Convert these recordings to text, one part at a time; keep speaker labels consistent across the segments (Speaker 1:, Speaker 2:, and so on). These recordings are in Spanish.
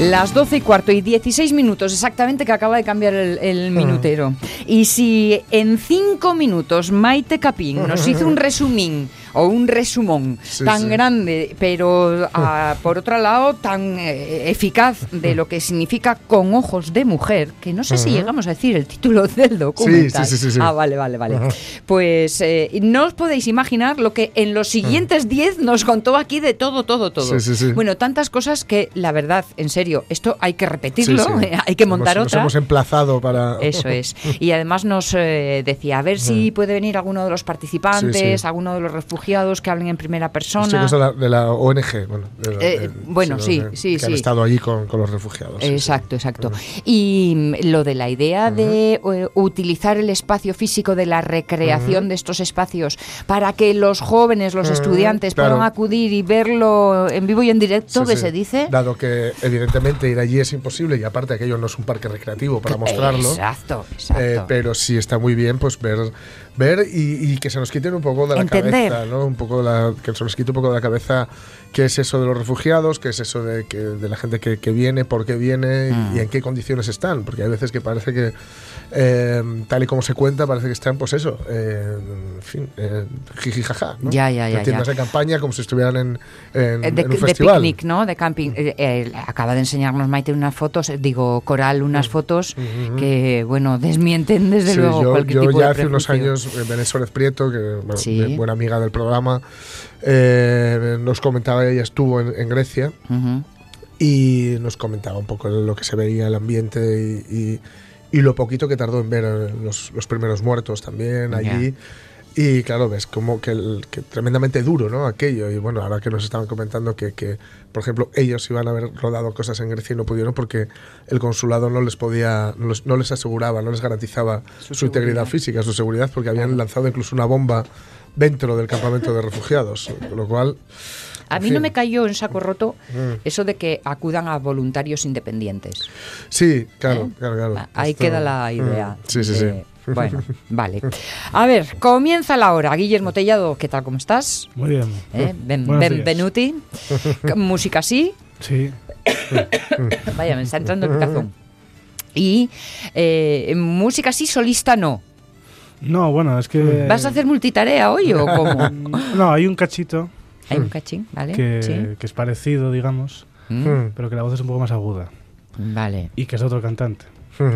Speaker 1: Las 12 y cuarto y 16 minutos exactamente que acaba de cambiar el, el minutero. Y si en 5 minutos Maite Capín nos hizo un resumín o un resumón
Speaker 2: Sí,
Speaker 1: tan
Speaker 2: sí.
Speaker 1: grande, pero ah, por otro lado tan eh, eficaz de lo que significa con ojos de mujer, que no sé si llegamos a decir el título del documental.
Speaker 2: sí, sí, sí.
Speaker 1: Ah, vale, vale, vale. Pues eh, no os podéis imaginar lo que en los siguientes 10 nos contó aquí de todo, todo, todo.
Speaker 2: Sí, sí, sí.
Speaker 1: Bueno, tantas cosas que la verdad, en serio, esto hay que repetirlo, hay que montar
Speaker 2: Nos-
Speaker 1: otra.
Speaker 2: Nos hemos emplazado para.
Speaker 1: Eso es. Y además nos eh, decía, a ver si puede venir alguno de los participantes, alguno de los refugiados que hablen en primera persona.
Speaker 2: de la, de la ONG, bueno, de la-
Speaker 1: Eh, bueno,
Speaker 2: los
Speaker 1: sí,
Speaker 2: que-
Speaker 1: sí,
Speaker 2: han
Speaker 1: sí.
Speaker 2: estado allí con, con los refugiados. sí, sí.
Speaker 1: Exacto, exacto. Y mm, lo de la idea de eh, utilizar el espacio físico de la recreación de estos espacios para que los jóvenes, los estudiantes
Speaker 2: claro.
Speaker 1: puedan acudir y verlo en vivo y en directo,
Speaker 2: Sí,
Speaker 1: que
Speaker 2: sí.
Speaker 1: se dice.
Speaker 2: Dado que evidentemente ir allí es imposible y aparte aquello no es un parque recreativo para mostrarlo.
Speaker 1: Exacto, exacto.
Speaker 2: eh, pero sí está muy bien pues ver ver y, y que se nos quiten un poco de la
Speaker 1: Entender.
Speaker 2: cabeza, ¿no? Un poco de la, que se nos quite un poco de la cabeza qué es eso de los refugiados, qué es eso de, que, de la gente que, que viene, por qué viene
Speaker 1: Mm.
Speaker 2: y, en qué condiciones están. Porque hay veces que parece que, eh, tal y como se cuenta, parece que están, pues eso, eh, en fin, eh, jiji jaja, ¿no?
Speaker 1: Ya, ya, ya,
Speaker 2: En tiendas
Speaker 1: ya.
Speaker 2: de campaña como si estuvieran en, en,
Speaker 1: Eh, de,
Speaker 2: en un
Speaker 1: de
Speaker 2: festival.
Speaker 1: picnic, ¿no? De camping. Eh, acaba de enseñarnos Maite unas fotos, digo, Coral, unas fotos que, bueno, desmienten desde
Speaker 2: Sí,
Speaker 1: luego
Speaker 2: yo,
Speaker 1: cualquier
Speaker 2: yo
Speaker 1: tipo
Speaker 2: ya
Speaker 1: de
Speaker 2: hace unos años, Bené Suárez Prieto, que bueno,
Speaker 1: Sí.
Speaker 2: buena amiga del programa, eh, nos comentaba, ella estuvo en, en Grecia
Speaker 1: Ujú.
Speaker 2: y nos comentaba un poco lo que se veía, el ambiente y, y- y lo poquito que tardó en ver los, los primeros muertos también allí. Y claro, ves como que, el- que tremendamente duro, ¿no? Aquello. Y bueno, ahora que nos estaban comentando que, que, por ejemplo, ellos iban a haber rodado cosas en Grecia y no pudieron porque el consulado no les podía, no les, no les aseguraba, no les garantizaba su, integridad física, su seguridad, porque habían lanzado incluso una bomba dentro del campamento de refugiados. Con lo cual.
Speaker 1: A mí no me cayó en saco roto
Speaker 2: Mm.
Speaker 1: eso de que acudan a voluntarios independientes.
Speaker 2: Sí, claro,
Speaker 1: ¿Eh?
Speaker 2: claro, claro.
Speaker 1: Ah, Ahí
Speaker 2: Esto-
Speaker 1: queda la
Speaker 2: Mm,
Speaker 1: idea.
Speaker 2: Sí, sí,
Speaker 1: de-
Speaker 2: sí.
Speaker 1: Bueno, vale. A ver, comienza la hora. Guillermo Tellado, ¿qué tal? ¿Cómo estás?
Speaker 3: Muy bien.
Speaker 1: ¿Eh? Ben-
Speaker 3: días.
Speaker 1: benvenuti. Música así.
Speaker 3: Sí.
Speaker 1: Vaya, me está entrando el picazón. Y eh, música así, solista no.
Speaker 3: No, bueno, es que...
Speaker 1: ¿Vas a hacer multitarea hoy o cómo?
Speaker 3: No, hay un cachito
Speaker 1: Hay un cachín, ¿vale?
Speaker 3: que,
Speaker 1: Sí.
Speaker 3: que es parecido, digamos,
Speaker 1: Mm,
Speaker 3: pero que la voz es un poco más aguda.
Speaker 1: Vale.
Speaker 3: Y que es otro cantante.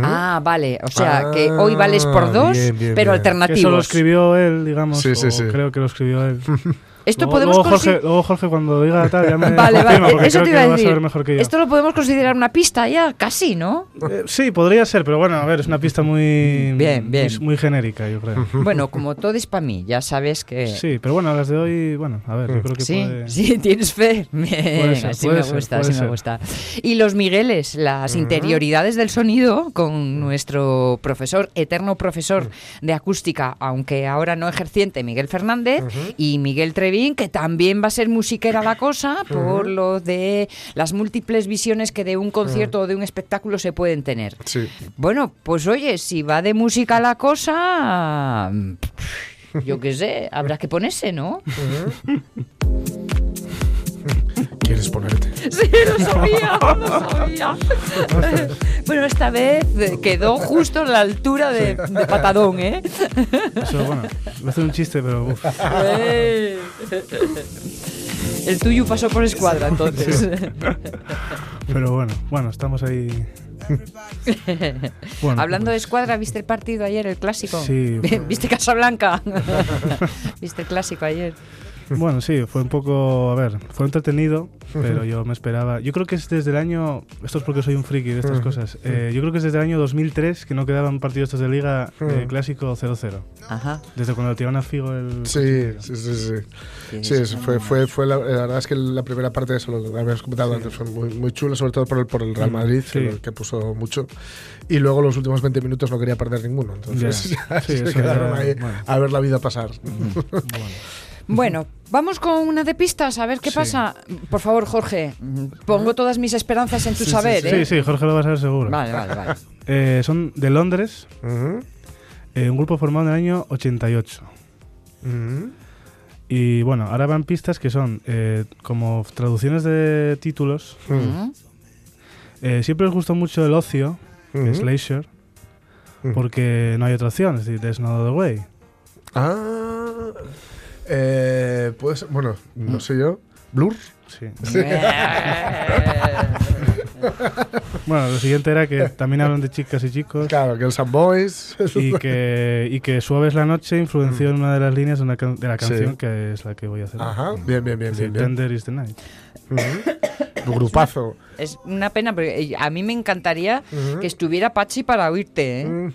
Speaker 1: Ah, vale. O sea,
Speaker 2: Ah,
Speaker 1: que hoy vales por dos,
Speaker 2: bien, bien,
Speaker 1: pero
Speaker 2: bien.
Speaker 3: Que Eso lo
Speaker 1: alternativos.
Speaker 3: escribió él, digamos.
Speaker 2: Sí, sí,
Speaker 3: o
Speaker 2: sí.
Speaker 3: Creo que lo escribió él.
Speaker 1: Esto
Speaker 3: luego,
Speaker 1: podemos
Speaker 3: luego Jorge, luego Jorge cuando diga tal ya me
Speaker 1: Vale,
Speaker 3: confirma,
Speaker 1: vale, eso te iba a
Speaker 3: a
Speaker 1: decir.
Speaker 3: saber mejor que yo.
Speaker 1: Esto lo podemos considerar una pista ya, casi, ¿no?
Speaker 3: Eh, sí, podría ser, pero bueno, a ver, es una pista muy...
Speaker 1: Bien, bien.
Speaker 3: Muy, muy genérica, yo creo.
Speaker 1: Bueno, como todo es para mí, ya sabes que...
Speaker 3: Sí, pero bueno, las de hoy, bueno, a ver, yo creo que
Speaker 1: Sí,
Speaker 3: puede...
Speaker 1: sí, tienes fe. Bien,
Speaker 3: ser,
Speaker 1: así me
Speaker 3: ser,
Speaker 1: gusta, así me gusta. Y los Migueles, las interioridades del sonido con nuestro profesor, eterno profesor de acústica, aunque ahora no ejerciente, Miguel Fernández, y Miguel Que también va a ser musiquera la cosa por lo de las múltiples visiones que de un concierto o de un espectáculo se pueden tener.
Speaker 2: Sí.
Speaker 1: Bueno, pues oye, si va de música la cosa, yo qué sé, habrá que ponerse, ¿no?
Speaker 2: ¿Quieres ponerte?
Speaker 1: Sí, lo sabía, lo sabía. bueno, esta vez quedó justo a la altura de, de patadón, ¿eh?
Speaker 3: Eso, bueno, voy a hacer un chiste, pero... uf.
Speaker 1: El tuyo pasó por escuadra, entonces.
Speaker 3: Pero bueno, bueno, estamos ahí. Bueno,
Speaker 1: Hablando de
Speaker 3: pues,
Speaker 1: escuadra, ¿viste el partido ayer, el clásico?
Speaker 3: Sí.
Speaker 1: ¿Viste Casablanca? ¿Viste el clásico ayer?
Speaker 3: Bueno, sí, fue un poco. A ver, fue entretenido, pero yo me esperaba. Yo creo que es desde el año. Esto es porque soy un friki de estas cosas. Eh, yo creo que es desde el año 2003 que no quedaban partidos estos de liga eh, clásico 0-0.
Speaker 1: Ajá.
Speaker 3: Desde cuando tiraron a Figo el.
Speaker 2: Sí, sí, sí, sí. Sí, fue, fue, fue la, la verdad es que la primera parte de eso lo habíamos comentado antes, fue muy, muy chula, sobre todo por el, por el Real
Speaker 3: Mm,
Speaker 2: Madrid,
Speaker 3: sí.
Speaker 2: que, que puso mucho. Y luego los últimos 20 minutos no quería perder ninguno, entonces
Speaker 3: Ya.
Speaker 2: ya
Speaker 3: Sí,
Speaker 2: se quedaron
Speaker 3: ya,
Speaker 2: ahí
Speaker 3: bueno.
Speaker 2: a ver la vida pasar.
Speaker 1: Bueno, vamos con una de pistas, a ver qué
Speaker 3: Sí.
Speaker 1: pasa. Por favor, Jorge, pongo todas mis esperanzas en tu saber,
Speaker 3: Sí,
Speaker 1: ¿eh?
Speaker 3: sí, Jorge lo va a saber seguro.
Speaker 1: Vale, vale, vale.
Speaker 3: Eh, son de Londres, eh, un grupo formado en el año 88.
Speaker 2: ujú,
Speaker 3: Y bueno, ahora van pistas que son eh, como traducciones de títulos. Eh, siempre os gustó mucho el ocio, que es
Speaker 2: ujú.
Speaker 3: leisure,
Speaker 2: Ujú.
Speaker 3: porque no hay otra opción, es decir, there's no other way.
Speaker 2: Ah, eh, puede ser, bueno,
Speaker 3: Mm.
Speaker 2: no sé yo, Blur.
Speaker 3: Sí. Bueno, lo siguiente era que también hablan de chicas y chicos
Speaker 2: Claro, Girls and Boys.
Speaker 3: y que, y que Suave es la noche influenció en una de las líneas de, una can- de la
Speaker 2: Sí.
Speaker 3: canción que es la que voy a hacer.
Speaker 2: Ajá, bien, bien, bien, bien. bien.
Speaker 3: Tender is the night.
Speaker 2: Ujú. Grupazo.
Speaker 1: Es una pena, porque eh, a mí me encantaría que estuviera Pachi para oírte, ¿eh?
Speaker 2: Mm,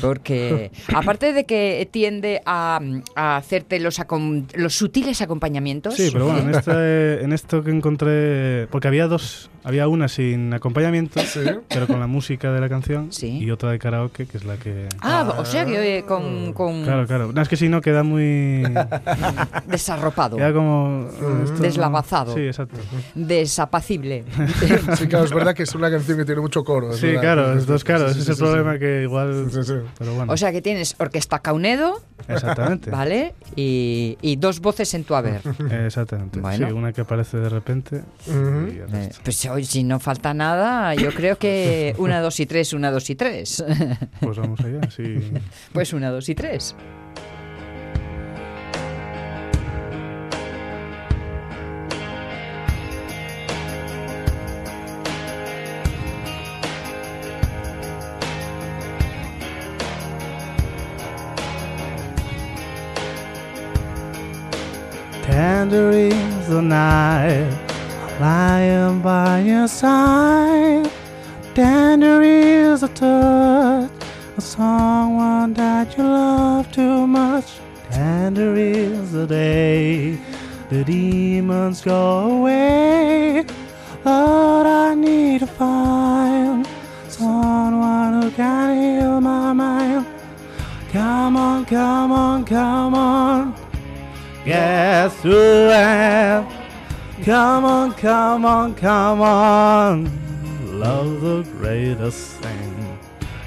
Speaker 1: Porque aparte de que tiende a, a hacerte los, acom- los sutiles acompañamientos.
Speaker 3: Sí, pero bueno, en, este, en esto que encontré. Porque había dos. Había una sin acompañamiento,
Speaker 2: Sí.
Speaker 3: pero con la música de la canción.
Speaker 1: Sí.
Speaker 3: Y otra de karaoke, que es la que.
Speaker 1: Ah, o sea que eh, con, con
Speaker 3: Claro, claro. No, es que si no queda muy.
Speaker 1: desarropado,
Speaker 3: Queda como. esto no-
Speaker 1: Deslavazado.
Speaker 3: Sí, exacto.
Speaker 1: desapacible.
Speaker 2: Sí, claro, es verdad que es una canción que tiene mucho coro. es
Speaker 3: Sí,
Speaker 2: verdad.
Speaker 3: claro, es dos caros.
Speaker 2: Sí,
Speaker 3: Ese
Speaker 2: sí,
Speaker 3: es el
Speaker 2: sí,
Speaker 3: problema
Speaker 2: sí.
Speaker 3: que igual.
Speaker 2: Sí, sí.
Speaker 3: Pero bueno.
Speaker 1: O sea que tienes Orquesta Caunedo,
Speaker 3: exactamente.
Speaker 1: ¿vale? Y, y dos voces en tu haber.
Speaker 3: Exactamente.
Speaker 1: Bueno.
Speaker 3: Sí, una que aparece de repente.
Speaker 2: Ujú.
Speaker 3: y el
Speaker 1: Eh,
Speaker 3: resto.
Speaker 1: pues hoy si no falta nada, yo creo que una, dos y tres, una, dos y tres.
Speaker 3: Pues vamos allá. Sí.
Speaker 1: Pues una, dos y tres.
Speaker 3: Tender is the night, lying by your side. Tender is the touch of someone that you love too much. Tender is the day the demons go away. Lord, I need to find someone who can heal my mind. Come on, come on, come on. Guess who am? Come on, come on, come on. Love the greatest thing.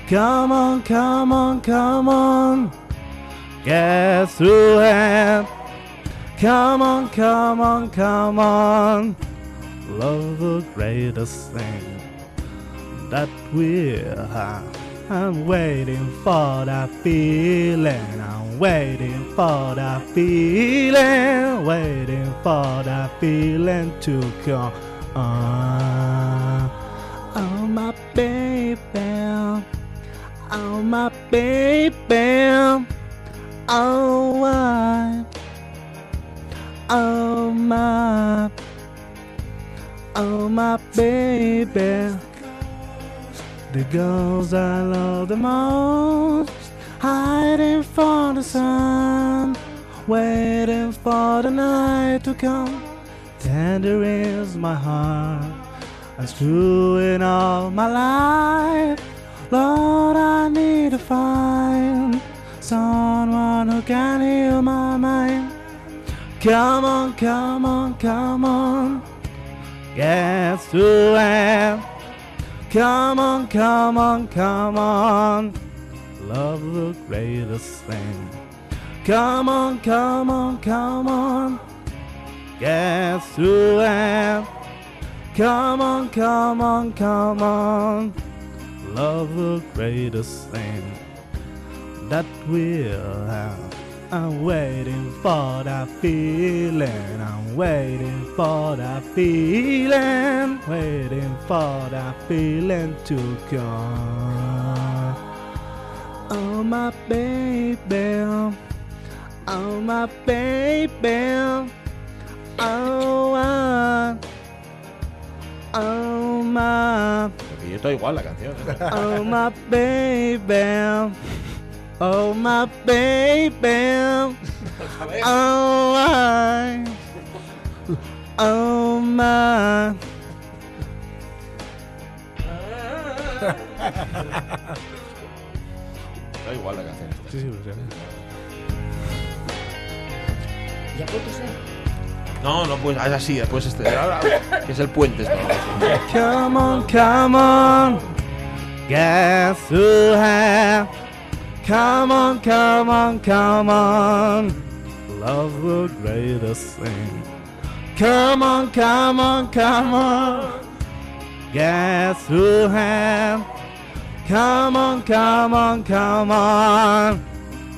Speaker 3: Come on, come on, come on. Guess who am? Come on, come on, come on. Love the greatest thing that we have. Uh, I'm waiting for that feeling. I'm waiting for that feeling. Waiting for that feeling to come. on. oh my baby. Oh my baby. Oh my. Oh my. Oh my baby. The girls I love the most, hiding from the sun, waiting for the night to come. Tender is my heart, and true in all my life. Lord, I need to find someone who can heal my mind. Come on, come on, come on. Guess who I am? Come on, come on, come on. Love the greatest thing. Come on, come on, come on. Guess who I am? Come on, come on, come on. Love the greatest thing that we'll have. I'm waiting for that feeling. I'm waiting for that feeling. Waiting for that feeling to come. Oh, my baby. Oh, my baby. Oh, I, oh, my.
Speaker 4: Estoy igual la canción.
Speaker 3: Oh my baby. Oh my baby. Oh I. Oh my.
Speaker 4: Da igual la canción. esta.
Speaker 3: Sí, sí, lo sé.
Speaker 1: Ya puedo ser.
Speaker 4: No, no, pues es así, después este. ahora, que es el puente.
Speaker 3: Come on, come on. Guess who have? Come on, come on, come on. Love the greatest thing. Come on, come on, come on. Guess who have? Come on, come on, come on.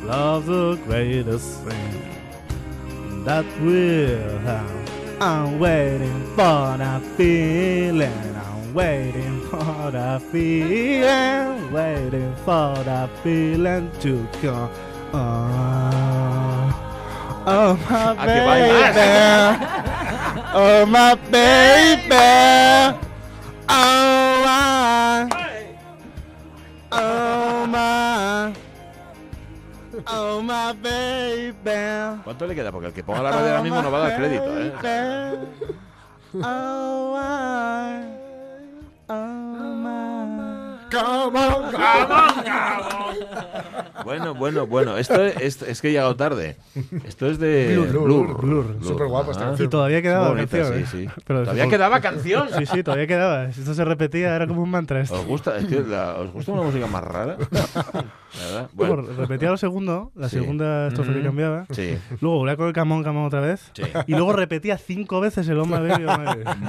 Speaker 3: Love the greatest thing that we'll have. I'm waiting for that feeling. I'm waiting for that feeling. Waiting for that feeling to come. Oh, oh my baby. Oh my baby. Oh my. Oh my baby.
Speaker 4: ¿Cuánto le queda? Porque el que ponga la radio ahora mismo no va a dar crédito, ¿eh?
Speaker 3: ¿eh? Oh, I, oh, my.
Speaker 4: Bueno, bueno, bueno. Esto es, es que he llegado tarde. Esto es de
Speaker 2: Blur,
Speaker 4: Blur.
Speaker 2: Blur. Súper guapa esta
Speaker 4: Ajá.
Speaker 2: canción.
Speaker 3: Y todavía quedaba
Speaker 4: bonita,
Speaker 3: canción,
Speaker 4: sí,
Speaker 3: ¿eh?
Speaker 4: sí.
Speaker 3: Pero
Speaker 4: Todavía quedaba canción.
Speaker 3: Sí, sí, todavía quedaba. Esto se repetía, era como un mantra esto.
Speaker 4: ¿Os gusta? Es que la- ¿Os gusta una música más rara?
Speaker 3: Repetía lo segundo, la
Speaker 4: Sí.
Speaker 3: segunda estrofa que
Speaker 4: Ujú.
Speaker 3: cambiaba.
Speaker 4: sí.
Speaker 3: Luego volvía con el camón, camón otra vez.
Speaker 4: Sí.
Speaker 3: Y luego repetía cinco veces el hombre.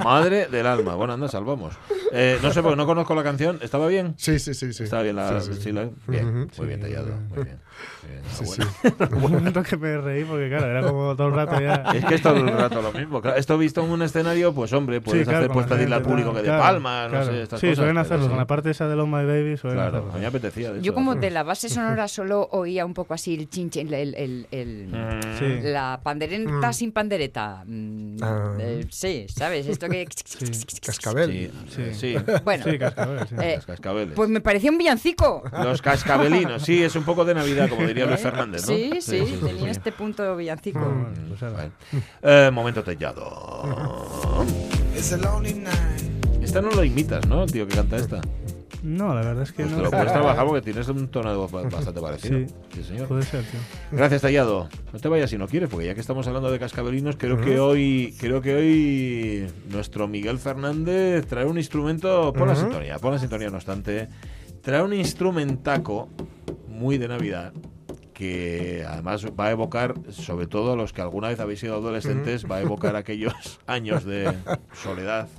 Speaker 4: Madre del alma. Bueno, anda, salvamos. Eh, no sé, porque no conozco la canción. ¿Estaba bien?
Speaker 2: Sí, sí, sí. sí.
Speaker 4: Estaba bien la...
Speaker 2: Sí, sí.
Speaker 4: la- Bien,
Speaker 2: Ujú.
Speaker 4: muy bien tallado. Muy bien. Bien,
Speaker 2: Sí, sí.
Speaker 3: Hubo un momento que me reí porque, claro, era como todo el rato ya.
Speaker 4: Es que es todo el rato lo mismo. Claro, esto visto en un escenario, pues hombre, puedes
Speaker 3: Sí, claro,
Speaker 4: hacer
Speaker 3: con
Speaker 4: puesta
Speaker 3: la
Speaker 4: de isla público que de
Speaker 3: claro,
Speaker 4: palmas, no
Speaker 3: claro.
Speaker 4: sé, estas
Speaker 3: Sí,
Speaker 4: cosas.
Speaker 3: suelen hacerlo.
Speaker 4: sí.
Speaker 3: Con la parte esa del Oh My Baby suelen
Speaker 4: Claro,
Speaker 3: hacerlo.
Speaker 4: a mí me apetecía. De
Speaker 1: Yo
Speaker 4: hecho.
Speaker 1: como de la base sonora solo oía un poco así el chinche, el, el, el- el-
Speaker 4: Mm.
Speaker 3: Sí.
Speaker 1: la pandereta sin pandereta. Mm,
Speaker 2: Ah.
Speaker 1: eh, sí, ¿sabes? Esto que...
Speaker 2: Cascabel.
Speaker 4: Sí,
Speaker 3: Sí.
Speaker 4: sí.
Speaker 1: Bueno,
Speaker 3: Sí, cascabel, sí.
Speaker 1: eh, pues me parecía un villancico.
Speaker 4: Los cascabelinos, sí, es un poco de Navidad, como diría Luis Fernández, ¿no?
Speaker 1: Sí, sí, tenía este punto villancico.
Speaker 3: Bueno, pues.
Speaker 4: Eh, momento tellado. Esta no lo imitas, ¿no? El tío que canta esta.
Speaker 3: No, la verdad es que
Speaker 4: Pues
Speaker 3: no.
Speaker 4: te lo puedes trabajar porque tienes un tono de voz ba- bastante parecido.
Speaker 3: Sí.
Speaker 4: Sí, señor.
Speaker 3: Puede ser, tío.
Speaker 4: Gracias, Tallado. No te vayas si no quieres, porque ya que estamos hablando de cascabelinos, creo que hoy, creo que hoy nuestro Miguel Fernández trae un instrumento. Pon la sintonía, pon la sintonía, no obstante. Trae un instrumentaco muy de Navidad que además va a evocar, sobre todo a los que alguna vez habéis sido adolescentes, va a evocar aquellos años de soledad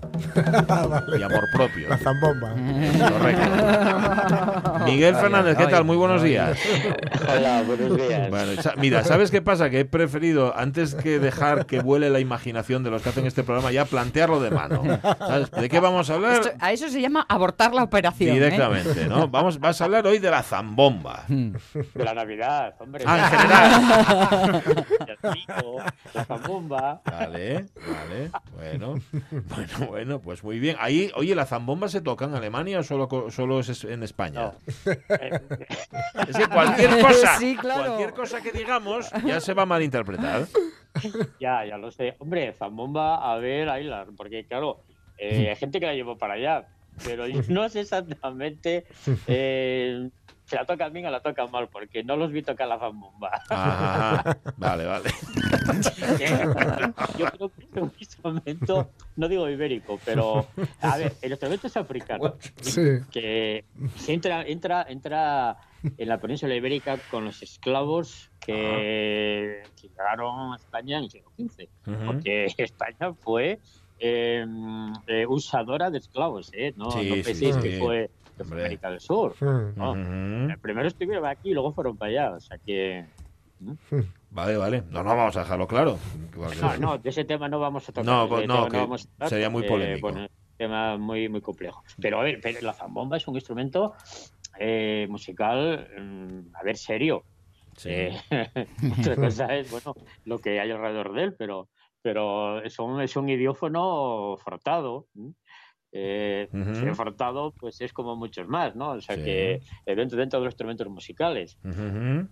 Speaker 4: y amor propio.
Speaker 2: La zambomba.
Speaker 4: Correcto. Miguel Fernández, ¿qué tal? Muy buenos días.
Speaker 5: Hola, buenos días.
Speaker 4: Bueno, mira, ¿sabes qué pasa? Que he preferido, antes que dejar que vuele la imaginación de los que hacen este programa, ya plantearlo de mano. ¿Sabes? ¿De qué vamos a hablar?
Speaker 1: Esto- a eso se llama abortar la operación. ¿eh?
Speaker 4: Directamente, ¿no? Vamos, vas a hablar hoy de la zambomba.
Speaker 5: De la Navidad, hombre.
Speaker 4: Ah, en general.
Speaker 5: La zambomba.
Speaker 4: Vale, vale. Bueno, bueno, bueno, pues muy bien. Ahí, oye, ¿la zambomba se toca en Alemania o solo, solo es en España?
Speaker 5: No.
Speaker 4: Es que cualquier cosa,
Speaker 1: Sí, claro.
Speaker 4: cualquier cosa que digamos ya se va a malinterpretar.
Speaker 5: ya, ya lo sé. Hombre, zambomba, a ver, Aylar, porque claro, eh, hay gente que la llevó para allá, pero yo no sé exactamente eh, si la tocan bien o la tocan mal, porque no los vi tocar la zambomba.
Speaker 4: Ah, vale, vale.
Speaker 5: Yo creo que es un instrumento, no digo ibérico, pero a ver, el instrumento es africano.
Speaker 2: Sí.
Speaker 5: que se entra, entra, entra en la península ibérica con los esclavos que, que llegaron a España en el siglo XV,
Speaker 4: Ujú.
Speaker 5: porque España fue eh, eh, usadora de esclavos, ¿eh? No,
Speaker 4: Sí,
Speaker 5: no penséis
Speaker 4: sí.
Speaker 5: que fue, que fue
Speaker 4: Hombre.
Speaker 5: América del Sur.
Speaker 2: Mm.
Speaker 5: No.
Speaker 4: Ujú.
Speaker 5: Primero estuvieron aquí y luego fueron para allá, o sea que... ¿Mm?
Speaker 4: Vale, vale. No, no, vamos a dejarlo claro.
Speaker 5: No, no, de ese tema no vamos a tocar.
Speaker 4: No, pues no, que
Speaker 5: vamos a tocar
Speaker 4: sería muy polémico.
Speaker 5: Bueno, es un tema muy, muy complejo. Pero a ver, pero la zambomba es un instrumento eh, musical, mm, a ver, serio.
Speaker 4: Sí.
Speaker 5: Eh, otra cosa es, bueno, lo que hay alrededor de él, pero, pero es, un, es un idiófono frotado. Eh, ser frotado, pues es como muchos más, ¿no? O sea
Speaker 4: Sí.
Speaker 5: que eh, dentro, dentro de los instrumentos musicales.
Speaker 4: Ujú.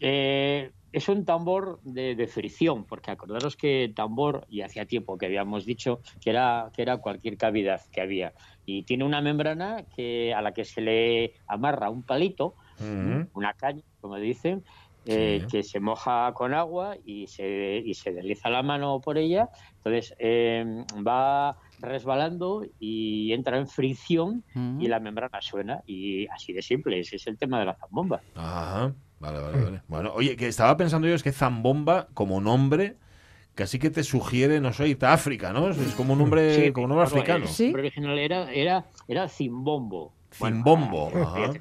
Speaker 5: Eh, es un tambor de, de fricción, porque acordaros que tambor, y hacía tiempo que habíamos dicho que era, que era cualquier cavidad que había. Y tiene una membrana que, a la que se le amarra un palito,
Speaker 4: Ujú.
Speaker 5: una caña, como dicen, eh,
Speaker 4: Sí.
Speaker 5: que se moja con agua y se, y se desliza la mano por ella. Entonces eh, va resbalando y entra en fricción
Speaker 1: Mm.
Speaker 5: y la membrana suena. Y así de simple, ese es el tema de la zambomba.
Speaker 4: Ajá. Vale, vale, vale. Bueno, oye, que estaba pensando yo es que Zambomba, como nombre, casi que te sugiere, no sé, irte a África, ¿no? Es como un nombre,
Speaker 5: Sí,
Speaker 4: como un nombre
Speaker 5: claro,
Speaker 4: africano.
Speaker 5: El
Speaker 1: Sí.
Speaker 5: original era, era, era Zimbombo.
Speaker 4: Zimbombo,
Speaker 5: Bueno,
Speaker 4: ajá.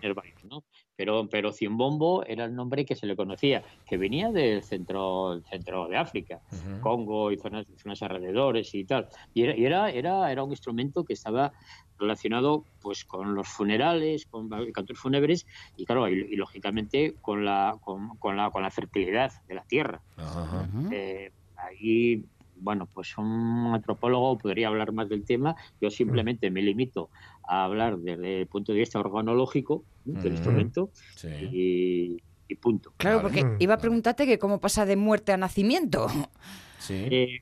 Speaker 5: Pero, pero Zimbombo era el nombre que se le conocía, que venía del centro, centro de África. Congo y zonas, zonas alrededores y tal. Y era, y era, era, era un instrumento que estaba relacionado pues con los funerales, con cantos fúnebres y claro, y, y lógicamente con la, con, con la, con la fertilidad de la tierra. Eh, ahí, bueno, pues un antropólogo podría hablar más del tema. Yo simplemente me limito a hablar desde el punto de vista organológico ¿no? del
Speaker 4: Ujú.
Speaker 5: instrumento
Speaker 4: Sí.
Speaker 5: y, y punto.
Speaker 1: Claro, porque
Speaker 2: Mm,
Speaker 1: iba a preguntarte que cómo pasa de muerte a nacimiento.
Speaker 4: Sí.
Speaker 5: Eh,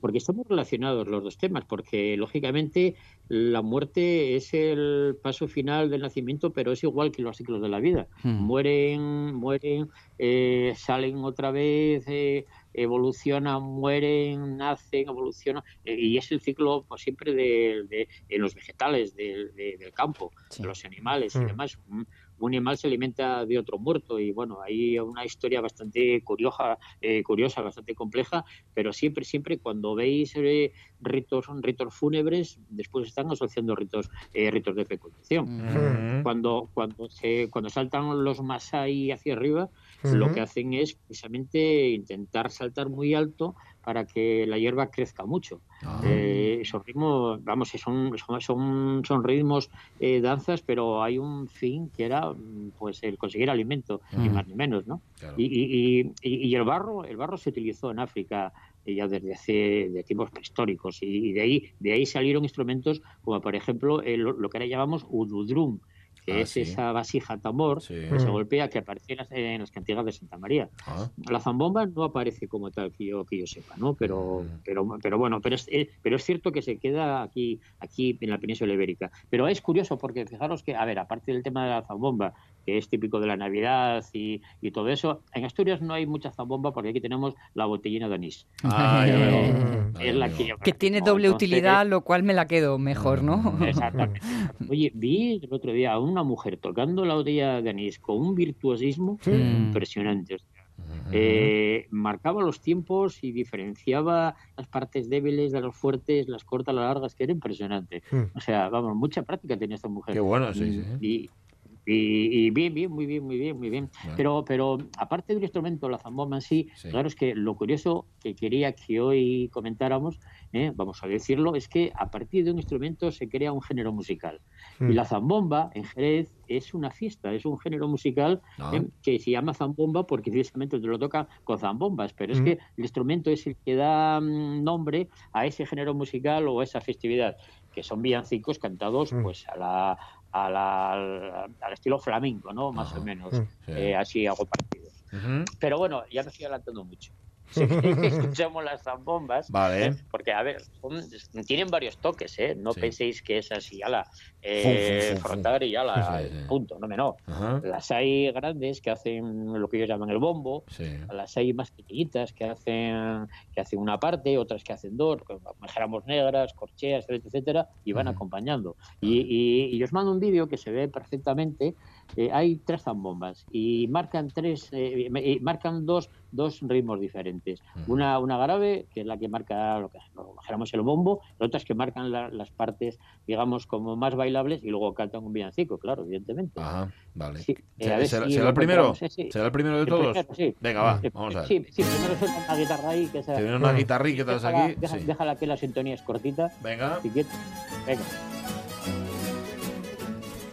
Speaker 5: porque estamos relacionados los dos temas, porque lógicamente la muerte es el paso final del nacimiento, pero es igual que los ciclos de la vida.
Speaker 1: Mm.
Speaker 5: Mueren, mueren, eh, salen otra vez, eh, evolucionan, mueren, nacen, evolucionan, eh, y es el ciclo pues, siempre de, de- en los vegetales del- de- del campo,
Speaker 1: Sí.
Speaker 5: de los animales y
Speaker 2: Mm.
Speaker 5: demás. Un, un animal se alimenta de otro muerto y bueno, hay una historia bastante curiosa, eh, curiosa, bastante compleja, pero siempre, siempre cuando veis eh, ritos, ritos fúnebres, después están asociando ritos, eh, ritos de fecundación.
Speaker 1: Mm.
Speaker 5: Cuando, cuando, se, cuando saltan los Masai hacia arriba, lo que hacen es precisamente intentar saltar muy alto para que la hierba crezca mucho.
Speaker 4: Ah.
Speaker 5: Eh, esos ritmos, vamos, son, son, son, son ritmos, eh, danzas, pero hay un fin que era mm, pues el conseguir alimento, ni más ni menos, ¿no?
Speaker 4: Claro.
Speaker 5: Y, y, y, y el barro, el barro se utilizó en África eh, ya desde hace de tiempos prehistóricos y, y de ahí de ahí salieron instrumentos como por ejemplo el- lo que ahora llamamos ududrum, que
Speaker 4: Ah,
Speaker 5: es
Speaker 4: sí.
Speaker 5: esa vasija tambor
Speaker 4: Sí.
Speaker 5: que se
Speaker 2: Mm.
Speaker 5: golpea que aparece en las, en las cantigas de Santa María.
Speaker 4: Ah.
Speaker 5: La zambomba no aparece como tal que yo que yo sepa, ¿no? Pero
Speaker 4: Mm.
Speaker 5: pero pero bueno, pero es eh, pero es cierto que se queda aquí aquí en la península ibérica. Pero es curioso porque fijaros que a ver, aparte del tema de la zambomba, que es típico de la Navidad y, y todo eso, en Asturias no hay mucha zambomba porque aquí tenemos la botellina de anís.
Speaker 4: Veo.
Speaker 2: Mm.
Speaker 4: Vale,
Speaker 5: es la que
Speaker 1: Que tiene doble
Speaker 5: Entonces,
Speaker 1: utilidad, lo cual me la quedo mejor, ¿no?
Speaker 5: Exactamente. Oye, vi el otro día a una mujer tocando la botella de anís con un virtuosismo impresionante. O sea,
Speaker 4: Ujú.
Speaker 5: eh, marcaba los tiempos y diferenciaba las partes débiles de las fuertes, las cortas, las largas, que era impresionante.
Speaker 2: Mm.
Speaker 5: O sea, vamos, mucha práctica tenía esta mujer.
Speaker 4: Qué bueno, sí, sí.
Speaker 5: Y, y- y bien, bien, muy bien, muy bien, muy bien. Pero, pero aparte del instrumento, la zambomba en sí,
Speaker 4: Sí.
Speaker 5: claro es que lo curioso que quería que hoy comentáramos, eh, vamos a decirlo, es que a partir de un instrumento se crea un género musical.
Speaker 2: Mm.
Speaker 5: Y la zambomba en Jerez es una fiesta, es un género musical
Speaker 4: Ah.
Speaker 5: eh, que se llama zambomba porque precisamente te lo toca con zambombas, pero es
Speaker 2: Mm.
Speaker 5: que el instrumento es el que da mm, nombre a ese género musical o a esa festividad, que son villancicos cantados
Speaker 2: Mm.
Speaker 5: pues a la, a la- al, al estilo flamenco, ¿no? Más o menos.
Speaker 2: Mm.
Speaker 4: Sí.
Speaker 5: Eh, así hago partido.
Speaker 4: Ujú.
Speaker 5: Pero bueno, ya me estoy adelantando mucho. Si escuchamos las zambombas,
Speaker 4: Vale.
Speaker 5: ¿eh? porque a ver, son- tienen varios toques, ¿eh? No
Speaker 4: Sí.
Speaker 5: penséis que es así, ala, eh,
Speaker 4: Fum, fum,
Speaker 5: y ala,
Speaker 4: Sí, sí.
Speaker 5: punto, no me no.
Speaker 4: Ajá.
Speaker 5: Las hay grandes que hacen lo que ellos llaman el bombo, las hay más pequeñitas que hacen que hacen una parte, otras que hacen dos, como majéramos negras, corcheas, etcétera, etcétera, y van
Speaker 4: Ujú.
Speaker 5: acompañando. Y, y- y os mando un vídeo que se ve perfectamente eh, hay tres zambombas y marcan tres, eh, y marcan dos, dos ritmos diferentes. Una, una grave, que es la que marca lo que lo dijéramos el bombo, la otra es que marcan la- las partes, digamos, como más bailables y luego cantan un villancico, claro, evidentemente.
Speaker 4: Ajá, vale.
Speaker 5: Sí, eh,
Speaker 4: ¿Será,
Speaker 5: ver
Speaker 4: será-
Speaker 5: si
Speaker 4: será el primero?
Speaker 5: sí.
Speaker 4: ¿Será el primero de todos?
Speaker 5: primero, sí.
Speaker 4: Venga, va, vamos a ver.
Speaker 5: Sí, sí, primero suena una guitarra ahí que
Speaker 4: una guitarrita que
Speaker 5: Déjala-
Speaker 4: aquí.
Speaker 5: deja-
Speaker 4: Sí.
Speaker 5: Déjala que la sintonía es cortita.
Speaker 4: Venga.
Speaker 5: Venga.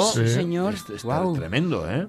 Speaker 4: zumbido.
Speaker 2: Sí.
Speaker 1: señor.
Speaker 4: Este- está tremendo, ¿eh?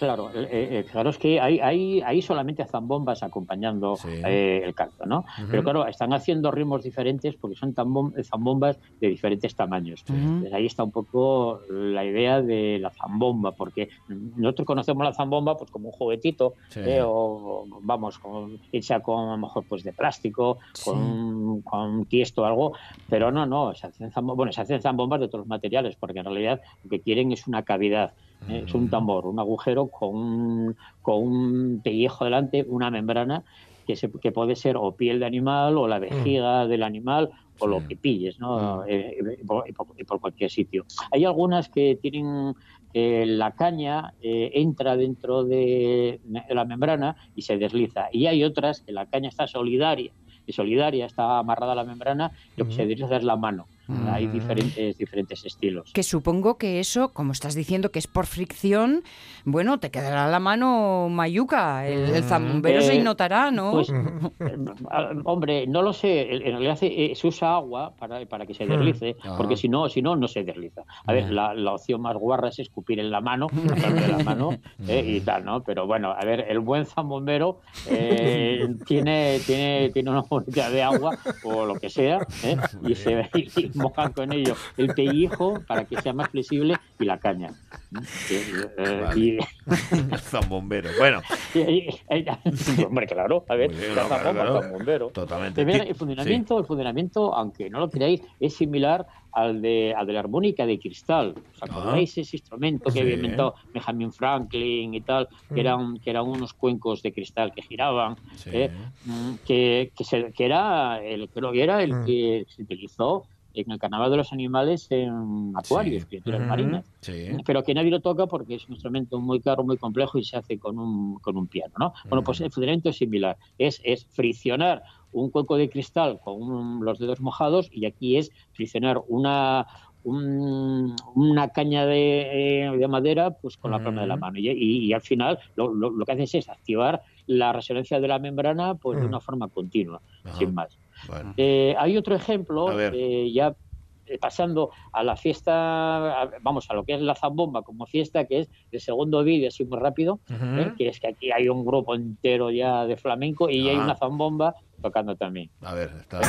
Speaker 5: Claro, eh, eh, claro es que hay, hay, hay solamente zambombas acompañando
Speaker 4: Sí.
Speaker 5: eh, el canto, ¿no? Pero claro, están haciendo ritmos diferentes porque son tambom- zambombas de diferentes tamaños. Entonces, ahí está un poco la idea de la zambomba, porque nosotros conocemos la zambomba pues como un juguetito,
Speaker 4: Sí.
Speaker 5: eh, o vamos, con, hecha con a lo mejor pues de plástico, con, con tiesto o algo, pero no, no, se hacen, zambo- bueno, se hacen zambombas de otros materiales, porque en realidad lo que quieren es una cavidad. ¿Eh? Es un tambor, un agujero con un, con un pellejo delante, una membrana que, se, que puede ser o piel de animal o la vejiga del animal o lo que pilles, ¿no? Eh, y por, y por- cualquier sitio. Hay algunas que tienen eh, la caña eh, entra dentro de, de la membrana y se desliza. Y hay otras que la caña está solidaria, y solidaria está amarrada a la membrana y lo que se desliza es la mano. Hay diferentes, diferentes estilos.
Speaker 1: Que supongo que eso, como estás diciendo que es por fricción, bueno, te quedará la mano mayuca, el, el zambombero se
Speaker 5: Eh,
Speaker 1: notará, ¿no?
Speaker 5: Pues, eh, ah, hombre, no lo sé. En realidad eh, se usa agua para, para que se deslice,
Speaker 4: Ajá.
Speaker 5: porque si no, si no, no se desliza. A ver, la, la opción más guarra es escupir en la mano, sacarle la mano eh, y tal, ¿no? Pero bueno, a ver, el buen zambombero eh, tiene, tiene, tiene una botella de agua o lo que sea, ¿eh? y se y mojan con ello el pellejo para que sea más flexible y la caña. Eh,
Speaker 4: Vale.
Speaker 5: y-
Speaker 4: El zambombero. Bueno,
Speaker 5: hombre, claro, a ver,
Speaker 4: bien,
Speaker 5: la
Speaker 4: no, claro, totalmente. Ti-
Speaker 5: el funcionamiento, el funcionamiento, aunque no lo creáis, es similar al de, al de la armónica de cristal. ¿Os acordáis ese instrumento que
Speaker 4: Sí.
Speaker 5: había inventado Benjamin Franklin y tal? Que eran, que eran unos cuencos de cristal que giraban,
Speaker 4: Sí.
Speaker 5: eh, mm, que, que, se- que era el, creo que era el que se utilizó en el carnaval de los animales en acuarios,
Speaker 4: Sí.
Speaker 5: criaturas marinas
Speaker 4: Sí.
Speaker 5: pero que nadie lo toca porque es un instrumento muy caro, muy complejo y se hace con un, con un piano, ¿no? Bueno, pues el funcionamiento es similar, es, es friccionar un cuenco de cristal con un- los dedos mojados y aquí es friccionar una un- una caña de, eh, de madera pues con la palma de la mano y, y- y al final lo, lo- lo que haces es activar la resonancia de la membrana pues de
Speaker 2: Mm.
Speaker 5: una forma continua, sin más.
Speaker 4: Bueno.
Speaker 5: Eh, hay otro ejemplo, eh, ya eh, pasando a la fiesta, a- vamos, a lo que es la zambomba como fiesta, que es el segundo vídeo, así muy rápido. ¿eh? que es que aquí hay un grupo entero ya de flamenco y hay
Speaker 4: Ah.
Speaker 5: una zambomba tocando también.
Speaker 4: A ver, está. Ahí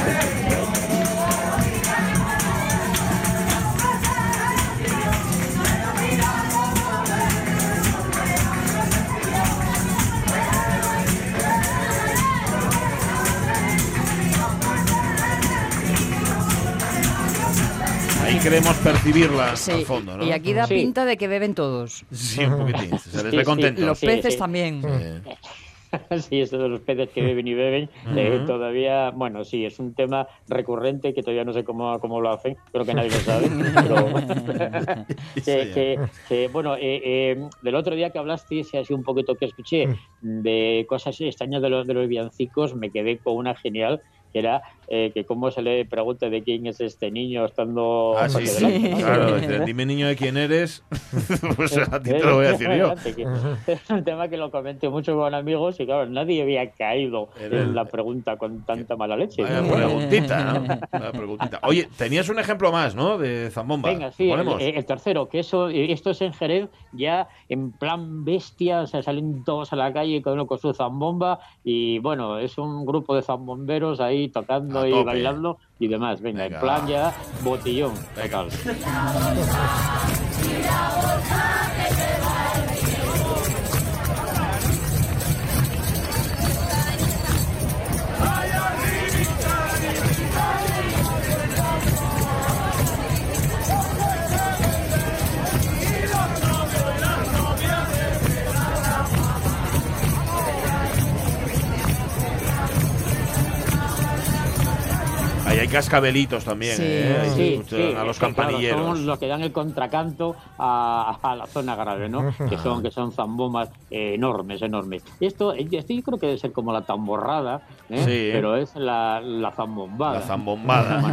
Speaker 4: queremos percibirla
Speaker 1: Sí,
Speaker 4: al fondo, ¿no?
Speaker 1: Y aquí da
Speaker 5: Sí.
Speaker 1: pinta de que beben todos.
Speaker 4: Sí, un poquitín. Se les
Speaker 5: Sí,
Speaker 4: ve
Speaker 5: sí,
Speaker 4: contentos.
Speaker 1: Los
Speaker 5: Sí,
Speaker 1: peces
Speaker 5: sí.
Speaker 1: también.
Speaker 4: Sí.
Speaker 5: sí, eso de los peces que beben y beben, eh, todavía, bueno, sí, es un tema recurrente que todavía no sé cómo, cómo lo hacen, creo que nadie lo sabe. pero- que, que- que, bueno, eh, eh, del otro día que hablaste, si así un poquito que escuché, de cosas extrañas de los, de los villancicos, me quedé con una genial que era eh, que cómo se le pregunte de quién es este niño estando
Speaker 4: Ah, sí, sí, claro. dice, Dime, niño, de quién eres. pues a ti te lo voy a decir yo.
Speaker 5: Es un tema que lo comenté mucho con amigos y claro, nadie había caído
Speaker 4: el-
Speaker 5: en la pregunta con tanta mala leche.
Speaker 4: Vaya
Speaker 5: ¿no?
Speaker 4: preguntita, ¿no? Vaya preguntita. Oye, tenías un ejemplo más, ¿no? De Zambomba.
Speaker 5: Venga, sí, el,
Speaker 4: Ponemos.
Speaker 5: el tercero, que eso, eh, esto es en Jerez, ya en plan bestia, o sea, salen todos a la calle, cada uno con su zambomba, y bueno, es un grupo de zambomberos ahí tocando y bailando y demás. Venga,
Speaker 4: Venga.
Speaker 5: en plan ya.
Speaker 4: Venga.
Speaker 5: total.
Speaker 4: cascabelitos también,
Speaker 1: Sí,
Speaker 4: ¿eh?
Speaker 5: Sí, sí,
Speaker 4: a los
Speaker 5: que, claro,
Speaker 4: campanilleros.
Speaker 5: son los que dan el contracanto a, a la zona grave, ¿no? Que son, que son zambombas enormes, enormes. Esto, esto yo creo que debe ser como la tamborrada, ¿eh?
Speaker 4: Sí.
Speaker 5: pero es la, la zambombada.
Speaker 4: La zambombada.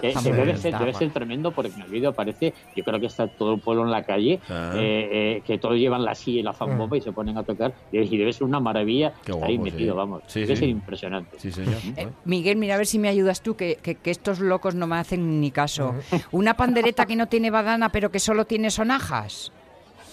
Speaker 5: Que- que debe, ser, debe ser tremendo porque en el vídeo aparece, yo creo que está todo el pueblo en la calle,
Speaker 4: Ah.
Speaker 5: eh, eh, que todos llevan la silla y la zambomba y se ponen a tocar, y debe ser una maravilla
Speaker 4: Qué
Speaker 5: estar ahí metido,
Speaker 4: sí.
Speaker 5: vamos.
Speaker 4: Sí,
Speaker 5: debe
Speaker 4: sí.
Speaker 5: ser impresionante.
Speaker 4: Sí, señor.
Speaker 1: Eh, Miguel, mira a ver si me ayudas tú, que, que- que estos locos no me hacen ni caso. Una pandereta que no tiene badana, pero que solo tiene sonajas.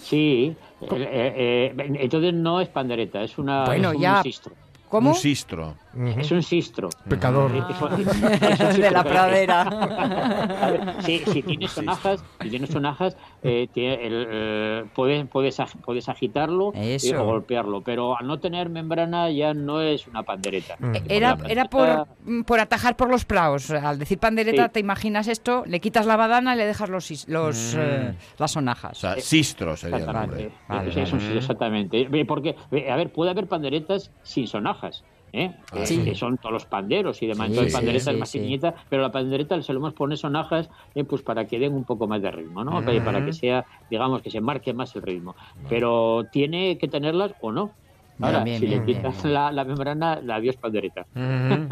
Speaker 5: Sí, eh, eh, eh, entonces no es pandereta, es, una,
Speaker 1: Bueno,
Speaker 5: es un
Speaker 1: ya.
Speaker 5: sistro.
Speaker 1: ¿Cómo?
Speaker 4: Un sistro.
Speaker 5: Es un sistro.
Speaker 2: Pecador.
Speaker 1: De la pradera.
Speaker 5: Ver, sí, si tienes sonajas, si tienes sonajas, eh, tiene el, eh, puedes, puedes, ag- puedes agitarlo eh, o golpearlo, pero al no tener membrana ya no es una pandereta.
Speaker 1: Eh, Era, era por, mm, por atajar por los praos. Al decir pandereta,
Speaker 5: Sí.
Speaker 1: te imaginas esto, le quitas la badana y le dejas los, los,
Speaker 4: Mm.
Speaker 1: eh, las sonajas.
Speaker 4: O sea, sistro sería el
Speaker 5: Exactamente.
Speaker 4: nombre.
Speaker 1: Vale,
Speaker 5: Sí, eso
Speaker 1: vale.
Speaker 5: sí, exactamente. Porque, a ver, puede haber panderetas sin sonajas. ¿Eh?
Speaker 4: Ah, sí.
Speaker 5: Que son todos los panderos y demás.
Speaker 1: Sí,
Speaker 5: Entonces,
Speaker 1: sí,
Speaker 5: pandereta es más pequeñita, pero la pandereta se lo hemos poner sonajas eh, pues para que den un poco más de ritmo, ¿no? Para que sea, digamos, que se marque más el ritmo. Pero tiene que tenerlas o no. Ahora,
Speaker 1: Bien,
Speaker 5: si
Speaker 1: bien,
Speaker 5: le quitas
Speaker 1: bien.
Speaker 5: La, la membrana, la adiós pandereta.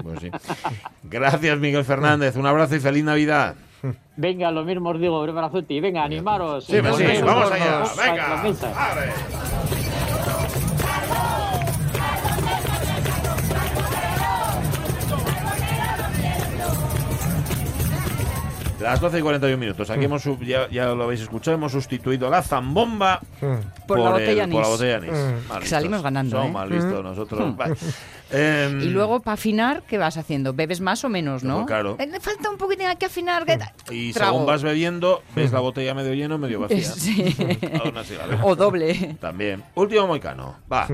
Speaker 4: Pues sí. Gracias, Miguel Fernández. Un abrazo y feliz Navidad.
Speaker 5: Venga, lo mismo os digo, un abrazote y venga, animaros.
Speaker 4: Sí, pues sí, vamos allá. Venga.
Speaker 5: Las mesas.
Speaker 4: Vale. Las 12 y 41 minutos. Aquí hemos, sub- ya, ya lo habéis escuchado, hemos sustituido la zambomba
Speaker 1: Por la
Speaker 4: el-
Speaker 1: botella
Speaker 4: por la botella anís.
Speaker 2: Mm.
Speaker 1: Salimos ganando,
Speaker 4: Somos
Speaker 1: ¿eh?
Speaker 4: mal listos nosotros. Vale. Em,
Speaker 1: Y luego, para afinar, ¿qué vas haciendo? ¿Bebes más o menos, no?
Speaker 4: Luego, claro.
Speaker 1: Eh, Le falta un poquito, hay que afinar. ¿qué tal?
Speaker 4: Y
Speaker 1: Trago.
Speaker 4: según vas bebiendo, ves la botella medio lleno, medio vacía.
Speaker 1: Sí.
Speaker 4: Aún así, vale.
Speaker 1: O doble.
Speaker 4: También. Último moicano. Va.